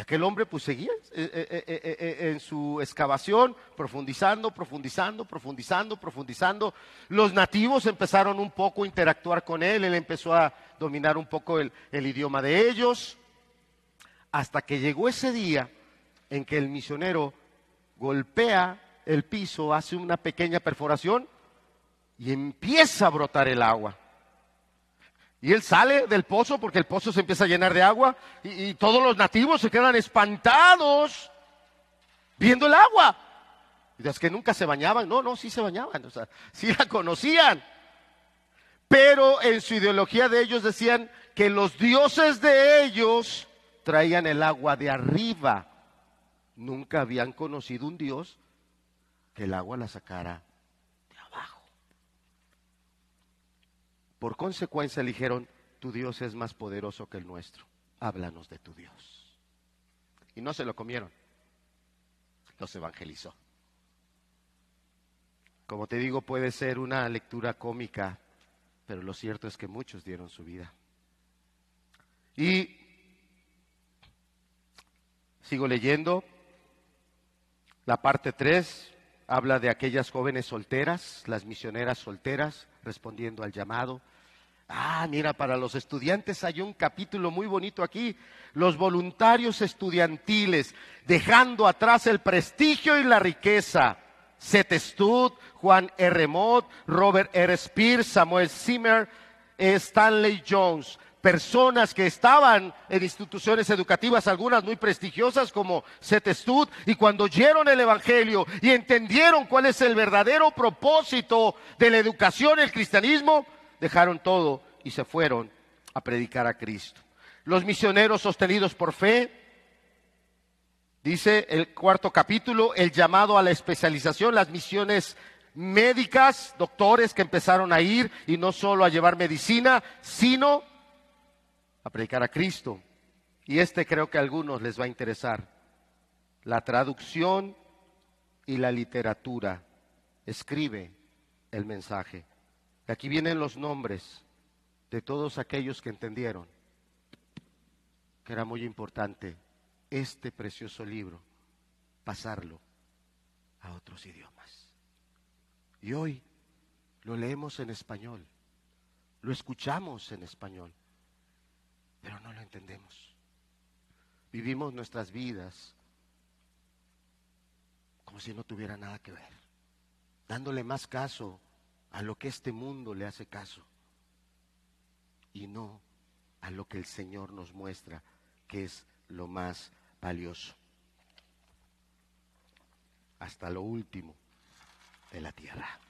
A: aquel hombre pues seguía eh, eh, eh, en su excavación, profundizando, profundizando, profundizando, profundizando. Los nativos empezaron un poco a interactuar con él, él empezó a dominar un poco el, el idioma de ellos, hasta que llegó ese día en que el misionero golpea el piso, hace una pequeña perforación y empieza a brotar el agua. Y él sale del pozo porque el pozo se empieza a llenar de agua y, todos los nativos se quedan espantados viendo el agua. Y es que nunca se bañaban. No, no, sí se bañaban. O sea, sí la conocían. Pero en su ideología de ellos decían que los dioses de ellos traían el agua de arriba. Nunca habían conocido un dios que el agua la sacara de abajo. Por consecuencia dijeron, tu Dios es más poderoso que el nuestro, háblanos de tu Dios. Y no se lo comieron, los evangelizó. Como te digo, puede ser una lectura cómica, pero lo cierto es que muchos dieron su vida. Y sigo leyendo la parte 3, habla de aquellas jóvenes solteras, las misioneras solteras, respondiendo al llamado. Ah, mira, para los estudiantes hay un capítulo muy bonito aquí, los voluntarios estudiantiles, dejando atrás el prestigio y la riqueza. Seth Stud, Juan R. Mott, Robert R. Spears, Samuel Zimmer, Stanley Jones, personas que estaban en instituciones educativas, algunas muy prestigiosas como Stud, y cuando oyeron el Evangelio y entendieron cuál es el verdadero propósito de la educación, el cristianismo, dejaron todo y se fueron a predicar a Cristo. los misioneros sostenidos por fe. Dice el cuarto capítulo, el llamado a la especialización, las misiones médicas, doctores que empezaron a ir y no solo a llevar medicina, sino a predicar a Cristo. Y este creo que a algunos les va a interesar. La traducción y la literatura. Escribe el mensaje. Aquí vienen los nombres de todos aquellos que entendieron que era muy importante este precioso libro pasarlo a otros idiomas. Y hoy lo leemos en español, lo escuchamos en español, pero no lo entendemos. Vivimos nuestras vidas como si no tuviera nada que ver, dándole más caso a lo que este mundo le hace caso y no a lo que el Señor nos muestra, que es lo más valioso, hasta lo último de la tierra.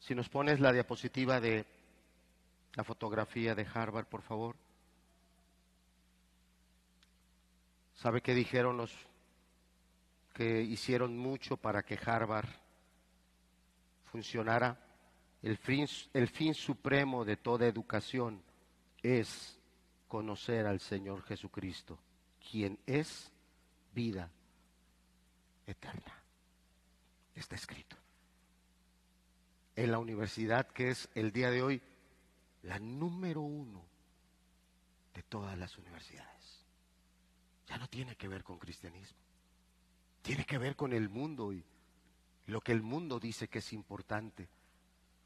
A: Si nos pones la diapositiva de la fotografía de Harvard, por favor. ¿Sabe qué dijeron los que hicieron mucho para que Harvard funcionara? El fin, el fin supremo de toda educación es conocer al Señor Jesucristo, quien es vida eterna. Está escrito. En la universidad que es el día de hoy la número uno de todas las universidades. Ya no tiene que ver con cristianismo. Tiene que ver con el mundo y lo que el mundo dice que es importante.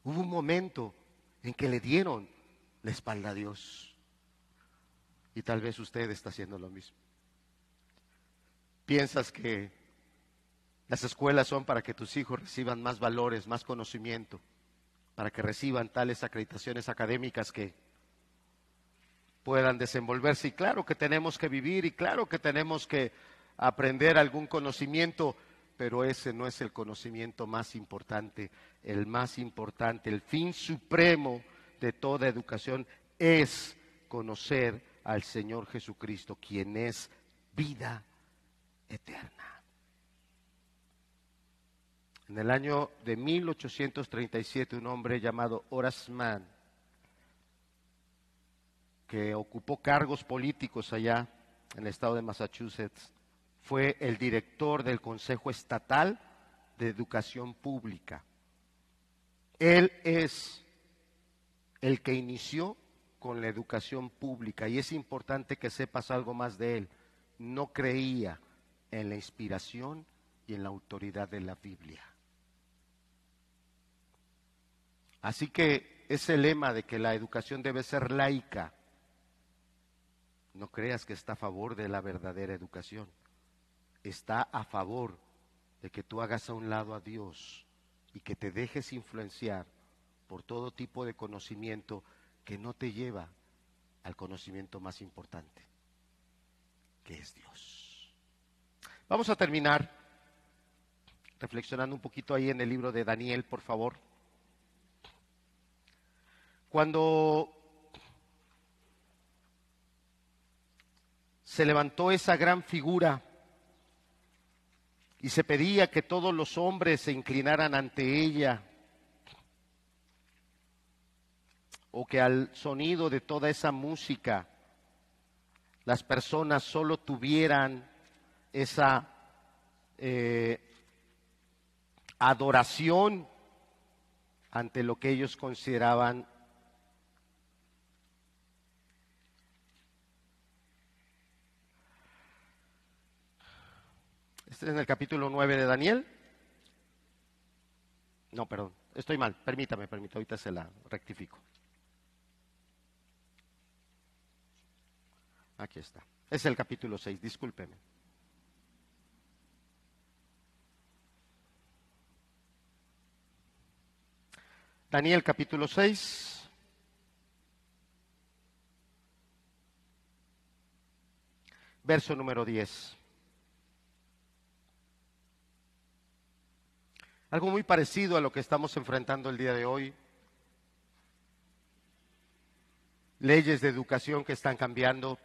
A: Hubo un momento en que le dieron la espalda a Dios. Y tal vez usted está haciendo lo mismo. Piensas que las escuelas son para que tus hijos reciban más valores, más conocimiento para que reciban tales acreditaciones académicas que puedan desenvolverse. Y claro que tenemos que vivir y claro que tenemos que aprender algún conocimiento, pero ese no es el conocimiento más importante. El más importante, el fin supremo de toda educación es conocer al Señor Jesucristo, quien es vida eterna. En el año de 1837, un hombre llamado Horace Mann, que ocupó cargos políticos allá en el estado de Massachusetts, fue el director del Consejo Estatal de Educación Pública. Él es el que inició con la educación pública y es importante que sepas algo más de él. No creía en la inspiración y en la autoridad de la Biblia. Así que ese lema de que la educación debe ser laica, no creas que está a favor de la verdadera educación. Está a favor de que tú hagas a un lado a Dios y que te dejes influenciar por todo tipo de conocimiento que no te lleva al conocimiento más importante, que es Dios. Vamos a terminar reflexionando un poquito ahí en el libro de Daniel, por favor. Cuando se levantó esa gran figura y se pedía que todos los hombres se inclinaran ante ella, o que al sonido de toda esa música las personas solo tuvieran esa eh, adoración ante lo que ellos consideraban en el capítulo 9 de Daniel. No, perdón, estoy mal, permítame, permítame, ahorita se la rectifico. Aquí está. Es el capítulo 6, discúlpeme. Daniel capítulo 6. Verso número 10. Algo muy parecido a lo que estamos enfrentando el día de hoy. leyes de educación que están cambiando,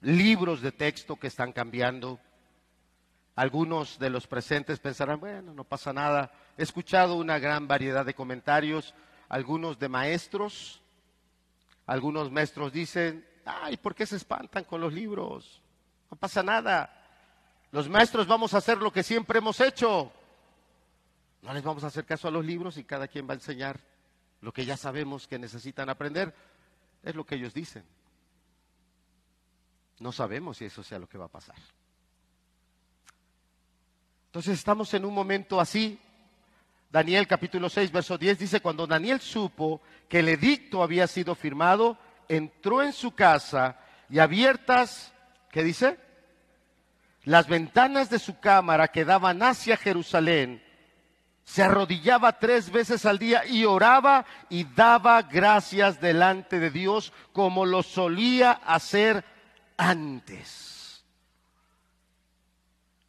A: libros de texto que están cambiando. Algunos de los presentes pensarán, bueno, no pasa nada. He escuchado una gran variedad de comentarios, algunos de maestros. Algunos maestros dicen, ay, ¿por qué se espantan con los libros? No pasa nada. Los maestros vamos a hacer lo que siempre hemos hecho. No les vamos a hacer caso a los libros y cada quien va a enseñar lo que ya sabemos que necesitan aprender. Es lo que ellos dicen. No sabemos si eso sea lo que va a pasar. Entonces estamos en un momento así. Daniel capítulo 6, verso 10 dice, cuando Daniel supo que el edicto había sido firmado, entró en su casa y abiertas, ¿qué dice? las ventanas de su cámara que daban hacia Jerusalén, se arrodillaba tres veces al día y oraba y daba gracias delante de Dios como lo solía hacer antes.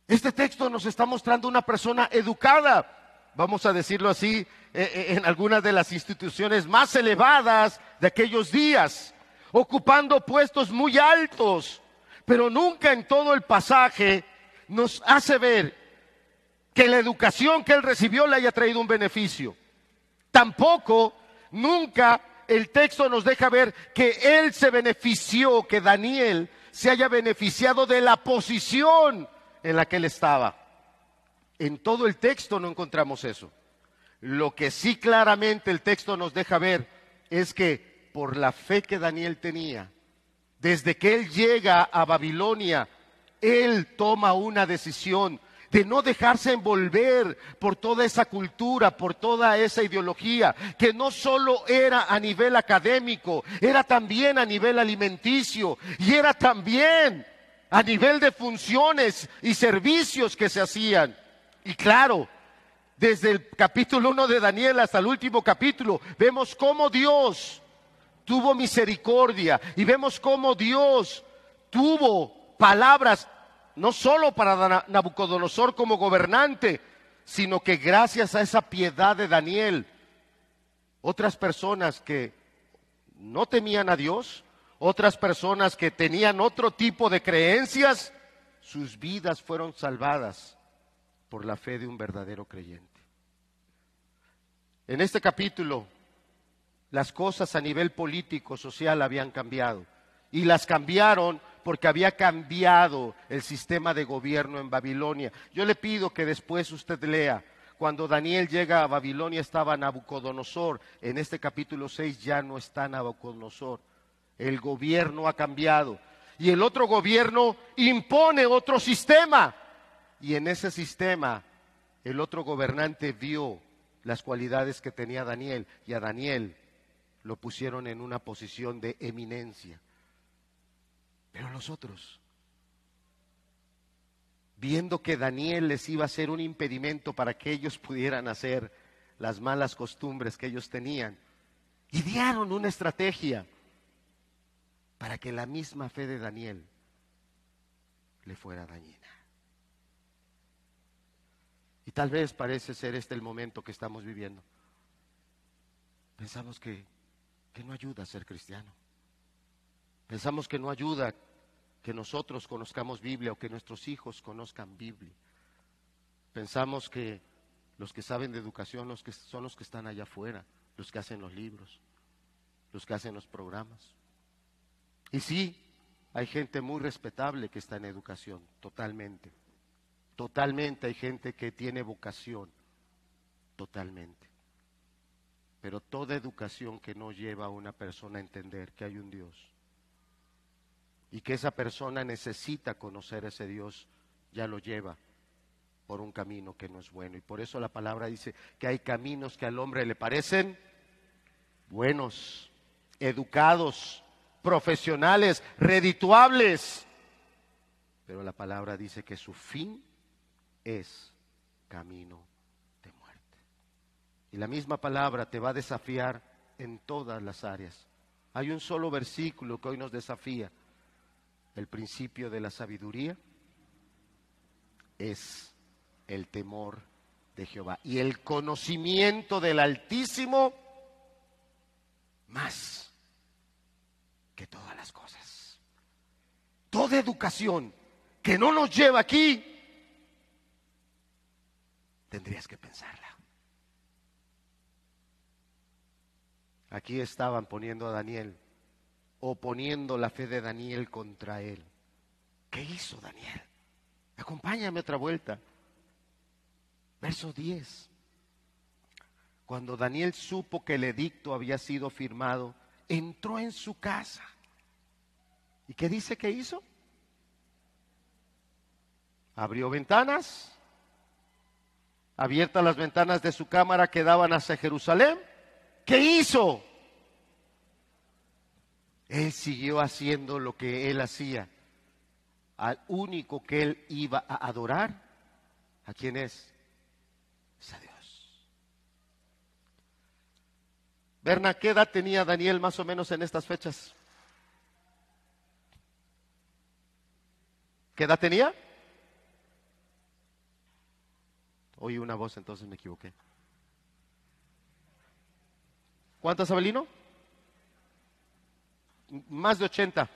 A: Este texto nos está mostrando una persona educada, vamos a decirlo así, eh, eh, en algunas de las instituciones más elevadas de aquellos días, ocupando puestos muy altos pero nunca en todo el pasaje nos hace ver que la educación que él recibió le haya traído un beneficio. Tampoco, nunca el texto nos deja ver que él se benefició, que Daniel se haya beneficiado de la posición en la que él estaba. En todo el texto no encontramos eso. Lo que sí claramente el texto nos deja ver es que por la fe que Daniel tenía, desde que él llega a Babilonia, él toma una decisión de no dejarse envolver por toda esa cultura, por toda esa ideología, que no solo era a nivel académico, era también a nivel alimenticio y era también a nivel de funciones y servicios que se hacían. Y claro, desde el capítulo 1 de Daniel hasta el último capítulo, vemos cómo Dios tuvo misericordia y vemos cómo Dios tuvo palabras no solo para Nabucodonosor como gobernante, sino que gracias a esa piedad de Daniel, otras personas que no temían a Dios, otras personas que tenían otro tipo de creencias, sus vidas fueron salvadas por la fe de un verdadero creyente. En este capítulo las cosas a nivel político, social habían cambiado. Y las cambiaron porque había cambiado el sistema de gobierno en Babilonia. Yo le pido que después usted lea, cuando Daniel llega a Babilonia estaba Nabucodonosor, en este capítulo 6 ya no está Nabucodonosor. El gobierno ha cambiado. Y el otro gobierno impone otro sistema. Y en ese sistema el otro gobernante vio las cualidades que tenía Daniel y a Daniel lo pusieron en una posición de eminencia. Pero los otros, viendo que Daniel les iba a ser un impedimento para que ellos pudieran hacer las malas costumbres que ellos tenían, idearon una estrategia para que la misma fe de Daniel le fuera dañina. Y tal vez parece ser este el momento que estamos viviendo. Pensamos que que no ayuda a ser cristiano. Pensamos que no ayuda que nosotros conozcamos Biblia o que nuestros hijos conozcan Biblia. Pensamos que los que saben de educación los que son los que están allá afuera, los que hacen los libros, los que hacen los programas. Y sí, hay gente muy respetable que está en educación, totalmente. Totalmente hay gente que tiene vocación, totalmente. Pero toda educación que no lleva a una persona a entender que hay un Dios y que esa persona necesita conocer a ese Dios, ya lo lleva por un camino que no es bueno. Y por eso la palabra dice que hay caminos que al hombre le parecen buenos, educados, profesionales, redituables. Pero la palabra dice que su fin es camino y la misma palabra te va a desafiar en todas las áreas. Hay un solo versículo que hoy nos desafía. El principio de la sabiduría es el temor de Jehová. Y el conocimiento del Altísimo más. que todas las cosas. Toda educación que no nos lleva aquí, tendrías que pensarla. Aquí estaban poniendo a Daniel, oponiendo la fe de Daniel contra él. ¿Qué hizo Daniel? Acompáñame otra vuelta. Verso 10. Cuando Daniel supo que el edicto había sido firmado, entró en su casa. ¿Y qué dice que hizo? Abrió ventanas, abiertas las ventanas de su cámara que daban hacia Jerusalén. ¿Qué hizo? Él siguió haciendo lo que él hacía. Al único que él iba a adorar, ¿a quién es? Es a Dios. Berna, ¿qué edad tenía Daniel más o menos en estas fechas? ¿Qué edad tenía? Oí una voz, entonces me equivoqué. ¿Cuántas, Abelino? Más de 80.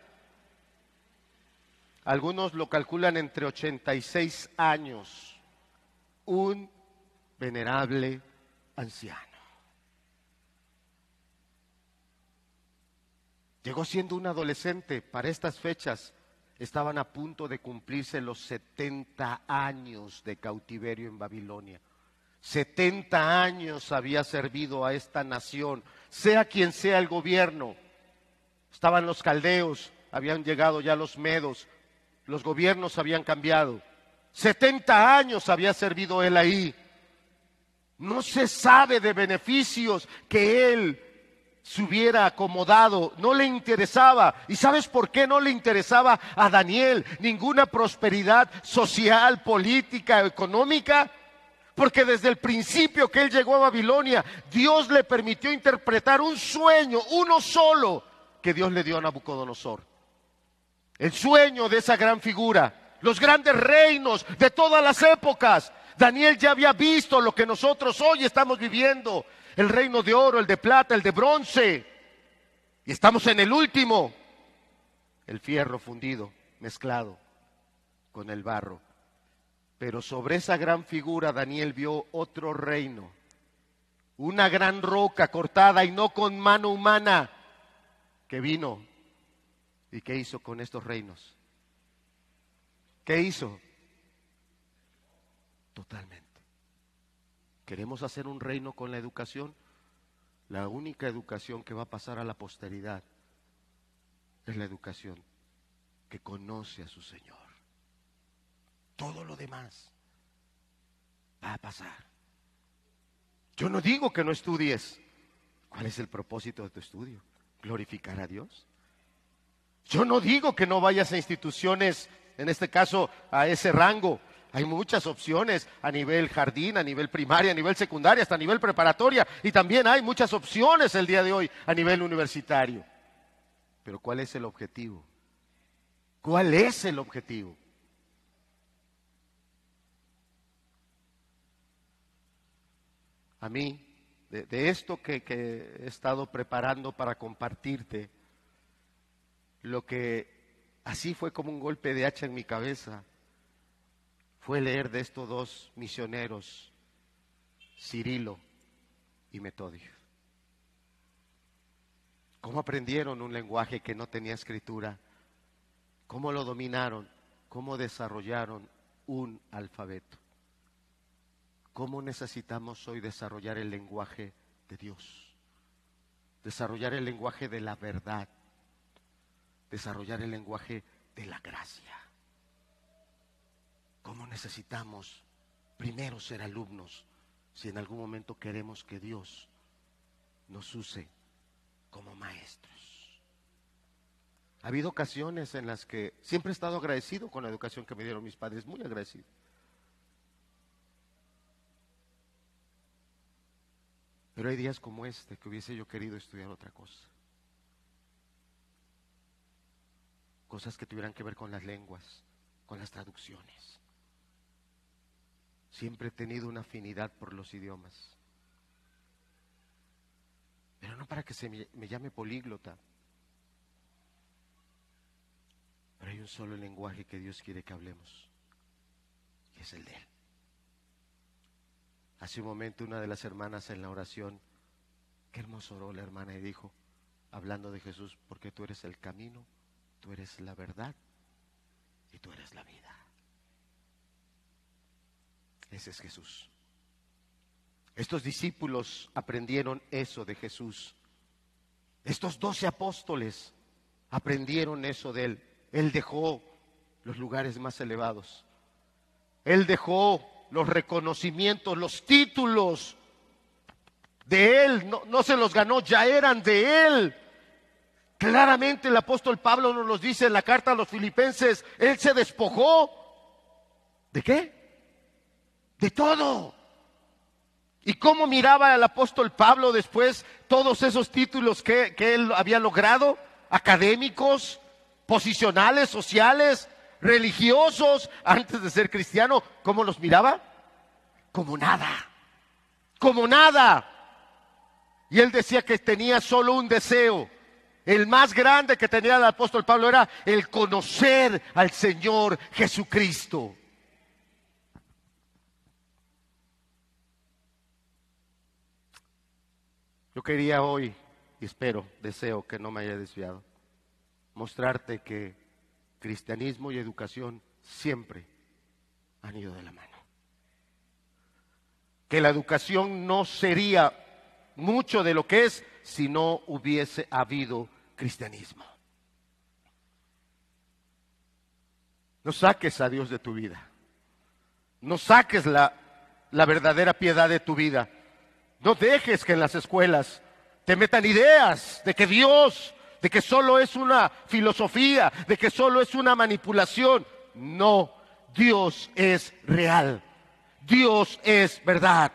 A: Algunos lo calculan entre 86 años. Un venerable anciano. Llegó siendo un adolescente para estas fechas. Estaban a punto de cumplirse los 70 años de cautiverio en Babilonia. 70 años había servido a esta nación, sea quien sea el gobierno. Estaban los caldeos, habían llegado ya los medos, los gobiernos habían cambiado. 70 años había servido él ahí. No se sabe de beneficios que él se hubiera acomodado, no le interesaba. ¿Y sabes por qué no le interesaba a Daniel ninguna prosperidad social, política, económica? Porque desde el principio que él llegó a Babilonia, Dios le permitió interpretar un sueño, uno solo, que Dios le dio a Nabucodonosor. El sueño de esa gran figura, los grandes reinos de todas las épocas. Daniel ya había visto lo que nosotros hoy estamos viviendo el reino de oro, el de plata, el de bronce. Y estamos en el último, el fierro fundido, mezclado con el barro. Pero sobre esa gran figura Daniel vio otro reino, una gran roca cortada y no con mano humana que vino. ¿Y qué hizo con estos reinos? ¿Qué hizo? Totalmente. ¿Queremos hacer un reino con la educación? La única educación que va a pasar a la posteridad es la educación que conoce a su Señor. Todo lo demás va a pasar. Yo no digo que no estudies. ¿Cuál es el propósito de tu estudio? Glorificar a Dios. Yo no digo que no vayas a instituciones, en este caso a ese rango, hay muchas opciones a nivel jardín, a nivel primaria, a nivel secundaria, hasta a nivel preparatoria. Y también hay muchas opciones el día de hoy a nivel universitario. Pero ¿cuál es el objetivo? ¿Cuál es el objetivo? A mí, de, esto que, que he estado preparando para compartirte, lo que así fue como un golpe de hacha en mi cabeza fue leer de estos dos misioneros, Cirilo y Metodio. ¿Cómo aprendieron un lenguaje que no tenía escritura? ¿Cómo lo dominaron? ¿Cómo desarrollaron un alfabeto? ¿Cómo necesitamos hoy desarrollar el lenguaje de Dios? Desarrollar el lenguaje de la verdad. Desarrollar el lenguaje de la gracia. ¿Cómo necesitamos primero ser alumnos si en algún momento queremos que Dios nos use como maestros? Ha habido ocasiones en las que siempre he estado agradecido con la educación que me dieron mis padres, muy agradecido. Pero hay días como este que hubiese yo querido estudiar otra cosa. Cosas que tuvieran que ver con las lenguas, con las traducciones. Siempre he tenido una afinidad por los idiomas. Pero no para que se me, llame políglota. solo lenguaje que Dios quiere que hablemos, y es el de Él. Hace un momento una de las hermanas en la oración, qué hermoso oró la hermana y dijo, hablando de Jesús, porque tú eres el camino, tú eres la verdad y tú eres la vida. Ese es Jesús. Estos discípulos aprendieron eso de Jesús. Estos doce apóstoles aprendieron eso de él. Él dejó los lugares más elevados. Él dejó los reconocimientos, los títulos de él. No, no, se los ganó, ya eran de él. Claramente el apóstol Pablo nos los dice en la carta a los filipenses. Él se despojó. ¿De qué? De todo. ¿Y cómo miraba el apóstol Pablo después todos esos títulos que, que él había logrado? Académicos, posicionales, sociales, religiosos, antes de ser cristiano. ¿Cómo los miraba? Como nada. Como nada. Y él decía que tenía solo un deseo. El más grande que tenía el apóstol Pablo era el conocer al Señor Jesucristo. Yo quería hoy, y espero, deseo que no me haya desviado, mostrarte que cristianismo y educación siempre han ido de la mano. Que la educación no sería mucho de lo que es si no hubiese habido cristianismo. No saques a Dios de tu vida. No saques la, la verdadera piedad de tu vida. No dejes que en las escuelas te metan ideas de que Dios, de que solo es una filosofía, de que solo es una manipulación. No, Dios es real. Dios es verdad.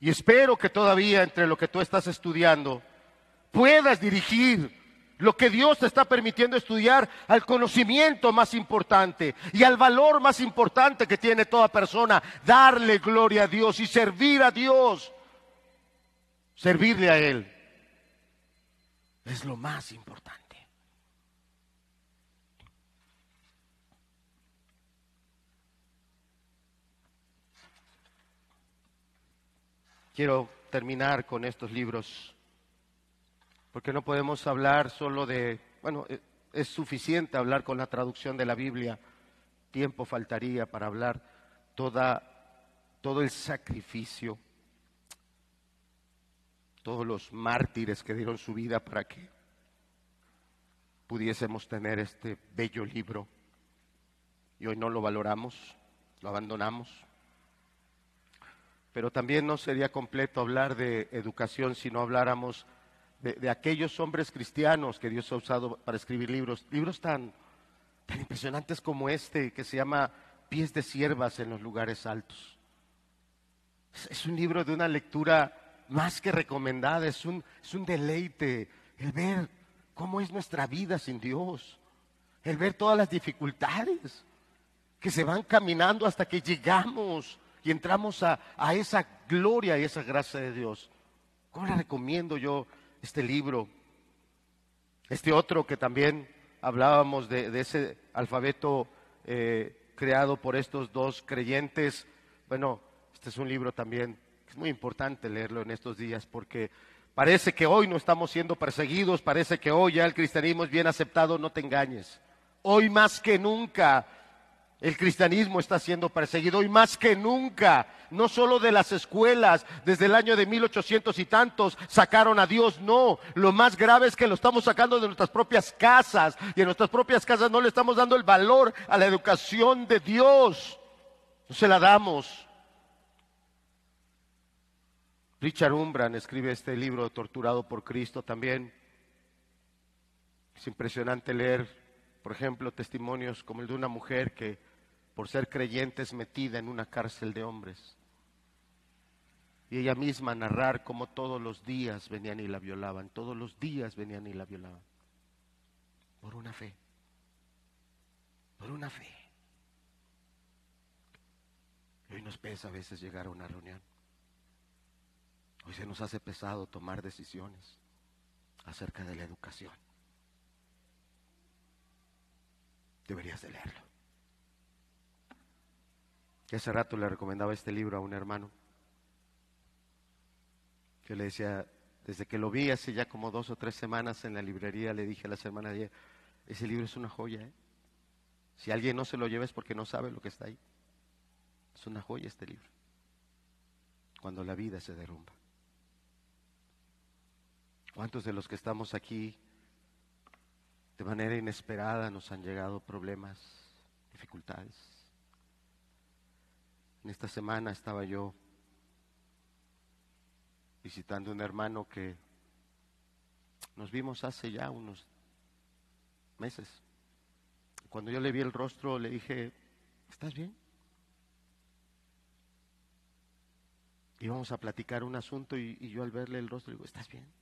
A: Y espero que todavía entre lo que tú estás estudiando puedas dirigir lo que Dios te está permitiendo estudiar al conocimiento más importante y al valor más importante que tiene toda persona, darle gloria a Dios y servir a Dios, servirle a Él. Es lo más importante. Quiero terminar con estos libros porque no podemos hablar solo de, bueno, e, es suficiente hablar con la traducción de la Biblia, tiempo faltaría para hablar toda, todo el sacrificio, todos los mártires que dieron su vida para que pudiésemos tener este bello libro y hoy no lo valoramos, lo abandonamos. Pero también no sería completo hablar de educación si no habláramos de, aquellos hombres cristianos que Dios ha usado para escribir libros, libros tan, impresionantes como este que se llama Pies de siervas en los lugares altos. Es, un libro de una lectura más que recomendada, es un, es un deleite el ver cómo es nuestra vida sin Dios, el ver todas las dificultades que se van caminando hasta que llegamos y entramos a, a esa gloria y esa gracia de Dios. ¿Cómo la recomiendo yo este libro. Este otro que también hablábamos de, ese alfabeto eh, creado por estos dos creyentes. Bueno, este es un libro también es muy importante leerlo en estos días porque parece que hoy no estamos siendo perseguidos, parece que hoy ya el cristianismo es bien aceptado, no te engañes. Hoy más que nunca el cristianismo está siendo perseguido y más que nunca, no solo de las escuelas, desde el año de 1800 y tantos sacaron a Dios, no, lo más grave es que lo estamos sacando de nuestras propias casas y en nuestras propias casas no le estamos dando el valor a la educación de Dios, no se la damos. Richard Umbran escribe este libro, Torturado por Cristo, también. Es impresionante leer, por ejemplo, testimonios como el de una mujer que por ser creyentes metida en una cárcel de hombres. Y ella misma narrar cómo todos los días venían y la violaban, todos los días venían y la violaban. Por una fe, por una fe. hoy nos pesa a veces llegar a una reunión. Hoy se nos hace pesado tomar decisiones acerca de la educación. deberías de leerlo. Hace rato le recomendaba este libro a un hermano que le decía, desde que lo vi hace ya como dos o tres semanas en la librería, le dije a las hermanas, ese libro es una joya. ¿eh? Si alguien no se lo lleva es porque no sabe lo que está ahí. Es una joya este libro. Cuando la vida se derrumba. ¿Cuántos de los que estamos aquí de manera inesperada nos han llegado problemas, dificultades? En esta semana estaba yo visitando a un hermano que nos vimos hace ya unos meses. Cuando yo le vi el rostro, le dije, ¿estás bien? Íbamos a platicar un asunto y, y yo al verle el rostro digo, ¿estás bien?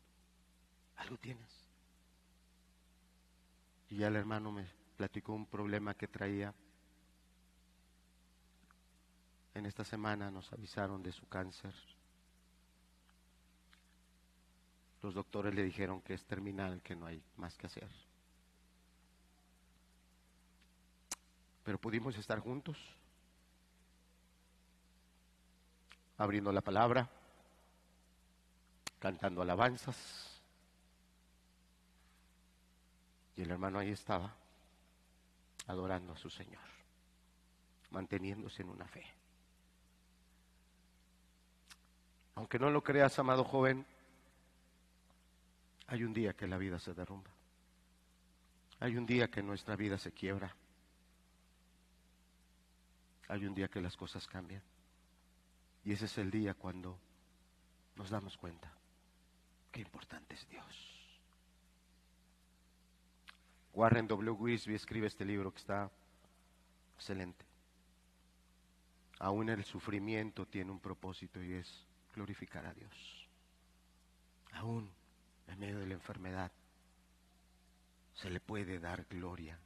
A: ¿Algo tienes? Y ya el hermano me platicó un problema que traía. En esta semana nos avisaron de su cáncer Los doctores le dijeron que es terminal, que no hay más que hacer. Pero pudimos estar juntos, abriendo la palabra, cantando alabanzas. Y el hermano ahí estaba, adorando a su Señor, manteniéndose en una fe. Aunque no lo creas, amado joven, hay un día que la vida se derrumba. Hay un día que nuestra vida se quiebra. Hay un día que las cosas cambian. Y ese es el día cuando nos damos cuenta qué importante es Dios. Warren W. Wisby escribe este libro que está excelente. Aún el sufrimiento tiene un propósito y es glorificar a Dios. Aún en medio de la enfermedad, se le puede dar gloria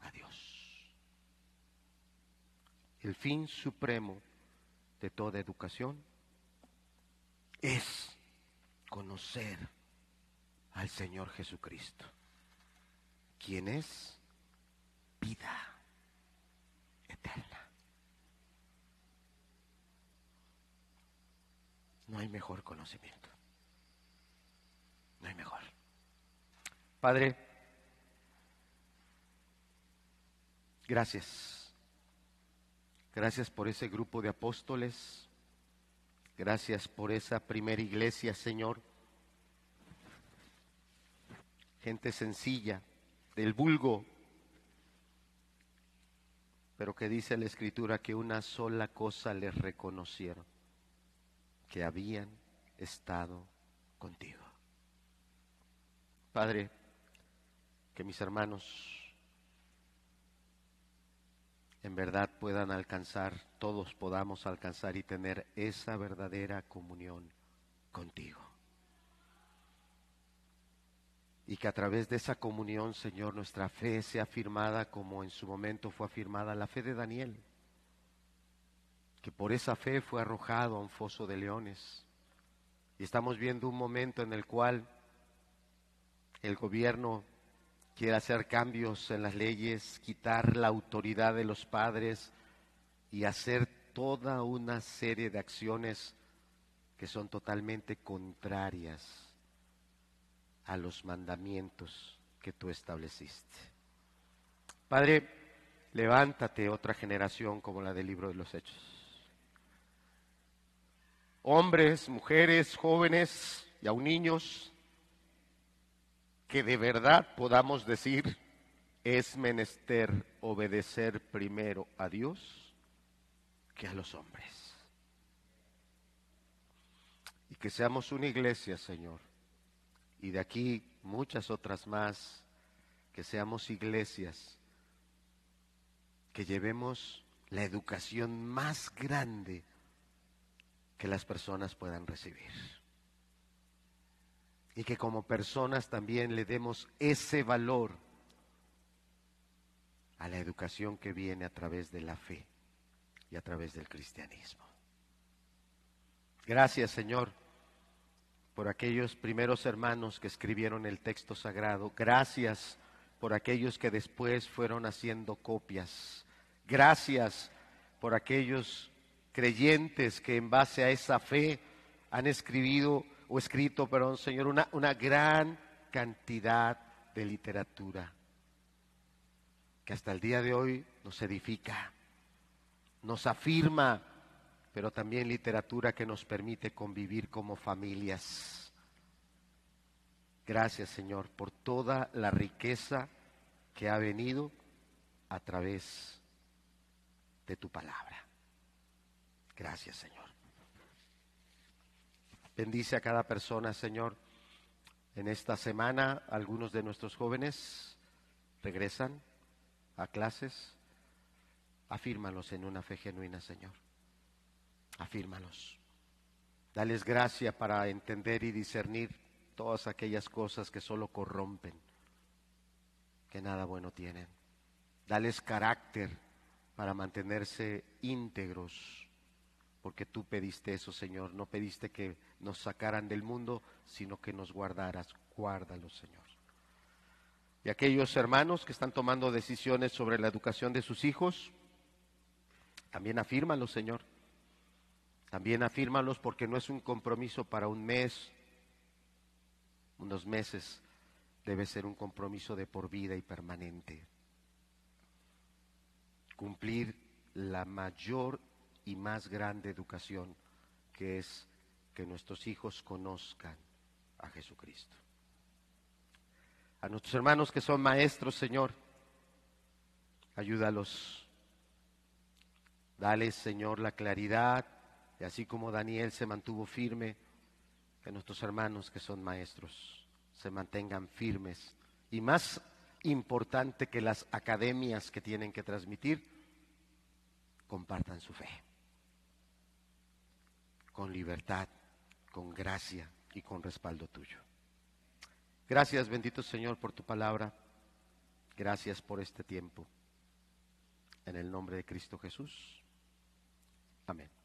A: a Dios. El fin supremo de toda educación es conocer al Señor Jesucristo, quien es vida eterna. No hay mejor conocimiento. No hay mejor. Padre, gracias. Gracias por ese grupo de apóstoles. Gracias por esa primera iglesia, Señor. Gente sencilla, del vulgo, pero que dice la Escritura que una sola cosa les reconocieron, que habían estado contigo. Padre, que mis hermanos en verdad puedan alcanzar, todos podamos alcanzar y tener esa verdadera comunión contigo. Y que a través de esa comunión, Señor, nuestra fe sea afirmada como en su momento fue afirmada la fe de Daniel, que por esa fe fue arrojado a un foso de leones. Y estamos viendo un momento en el cual el gobierno quiere hacer cambios en las leyes, quitar la autoridad de los padres y hacer toda una serie de acciones que son totalmente contrarias a los mandamientos que tú estableciste. Padre, levántate otra generación como la del libro de los Hechos. Hombres, mujeres, jóvenes y aún niños que de verdad podamos decir es menester obedecer primero a Dios que a los hombres. Y que seamos una iglesia, Señor, y de aquí muchas otras más, que seamos iglesias, que llevemos la educación más grande que las personas puedan recibir y que como personas también le demos ese valor a la educación que viene a través de la fe y a través del cristianismo. Gracias Señor por aquellos primeros hermanos que escribieron el texto sagrado. Gracias por aquellos que después fueron haciendo copias. Gracias por aquellos creyentes que en base a esa fe han escribido o escrito, perdón, Señor, una, una gran cantidad de literatura que hasta el día de hoy nos edifica, nos afirma, pero también literatura que nos permite convivir como familias. Gracias, Señor, por toda la riqueza que ha venido a través de tu palabra. Gracias, Señor. Bendice a cada persona, Señor. En esta semana algunos de nuestros jóvenes regresan a clases. Afírmalos en una fe genuina, Señor. Afírmalos. Dales gracia para entender y discernir todas aquellas cosas que solo corrompen, que nada bueno tienen. Dales carácter para mantenerse íntegros, porque tú pediste eso, Señor. No pediste que nos sacaran del mundo, sino que nos guardaras. Guárdalos, Señor. Y aquellos hermanos que están tomando decisiones sobre la educación de sus hijos, también afírmalos, Señor. También afírmalos porque no es un compromiso para un mes, unos meses, debe ser un compromiso de por vida y permanente cumplir la mayor y más grande educación, que es que nuestros hijos conozcan a Jesucristo. A nuestros hermanos que son maestros, Señor, ayúdalos. Dale, Señor, la claridad, y así como Daniel se mantuvo firme, que nuestros hermanos que son maestros se mantengan firmes y más importante que las academias que tienen que transmitir, compartan su fe. Con libertad, con gracia y con respaldo tuyo. Gracias, bendito Señor, por tu palabra. Gracias por este tiempo. En el nombre de Cristo Jesús. Amén.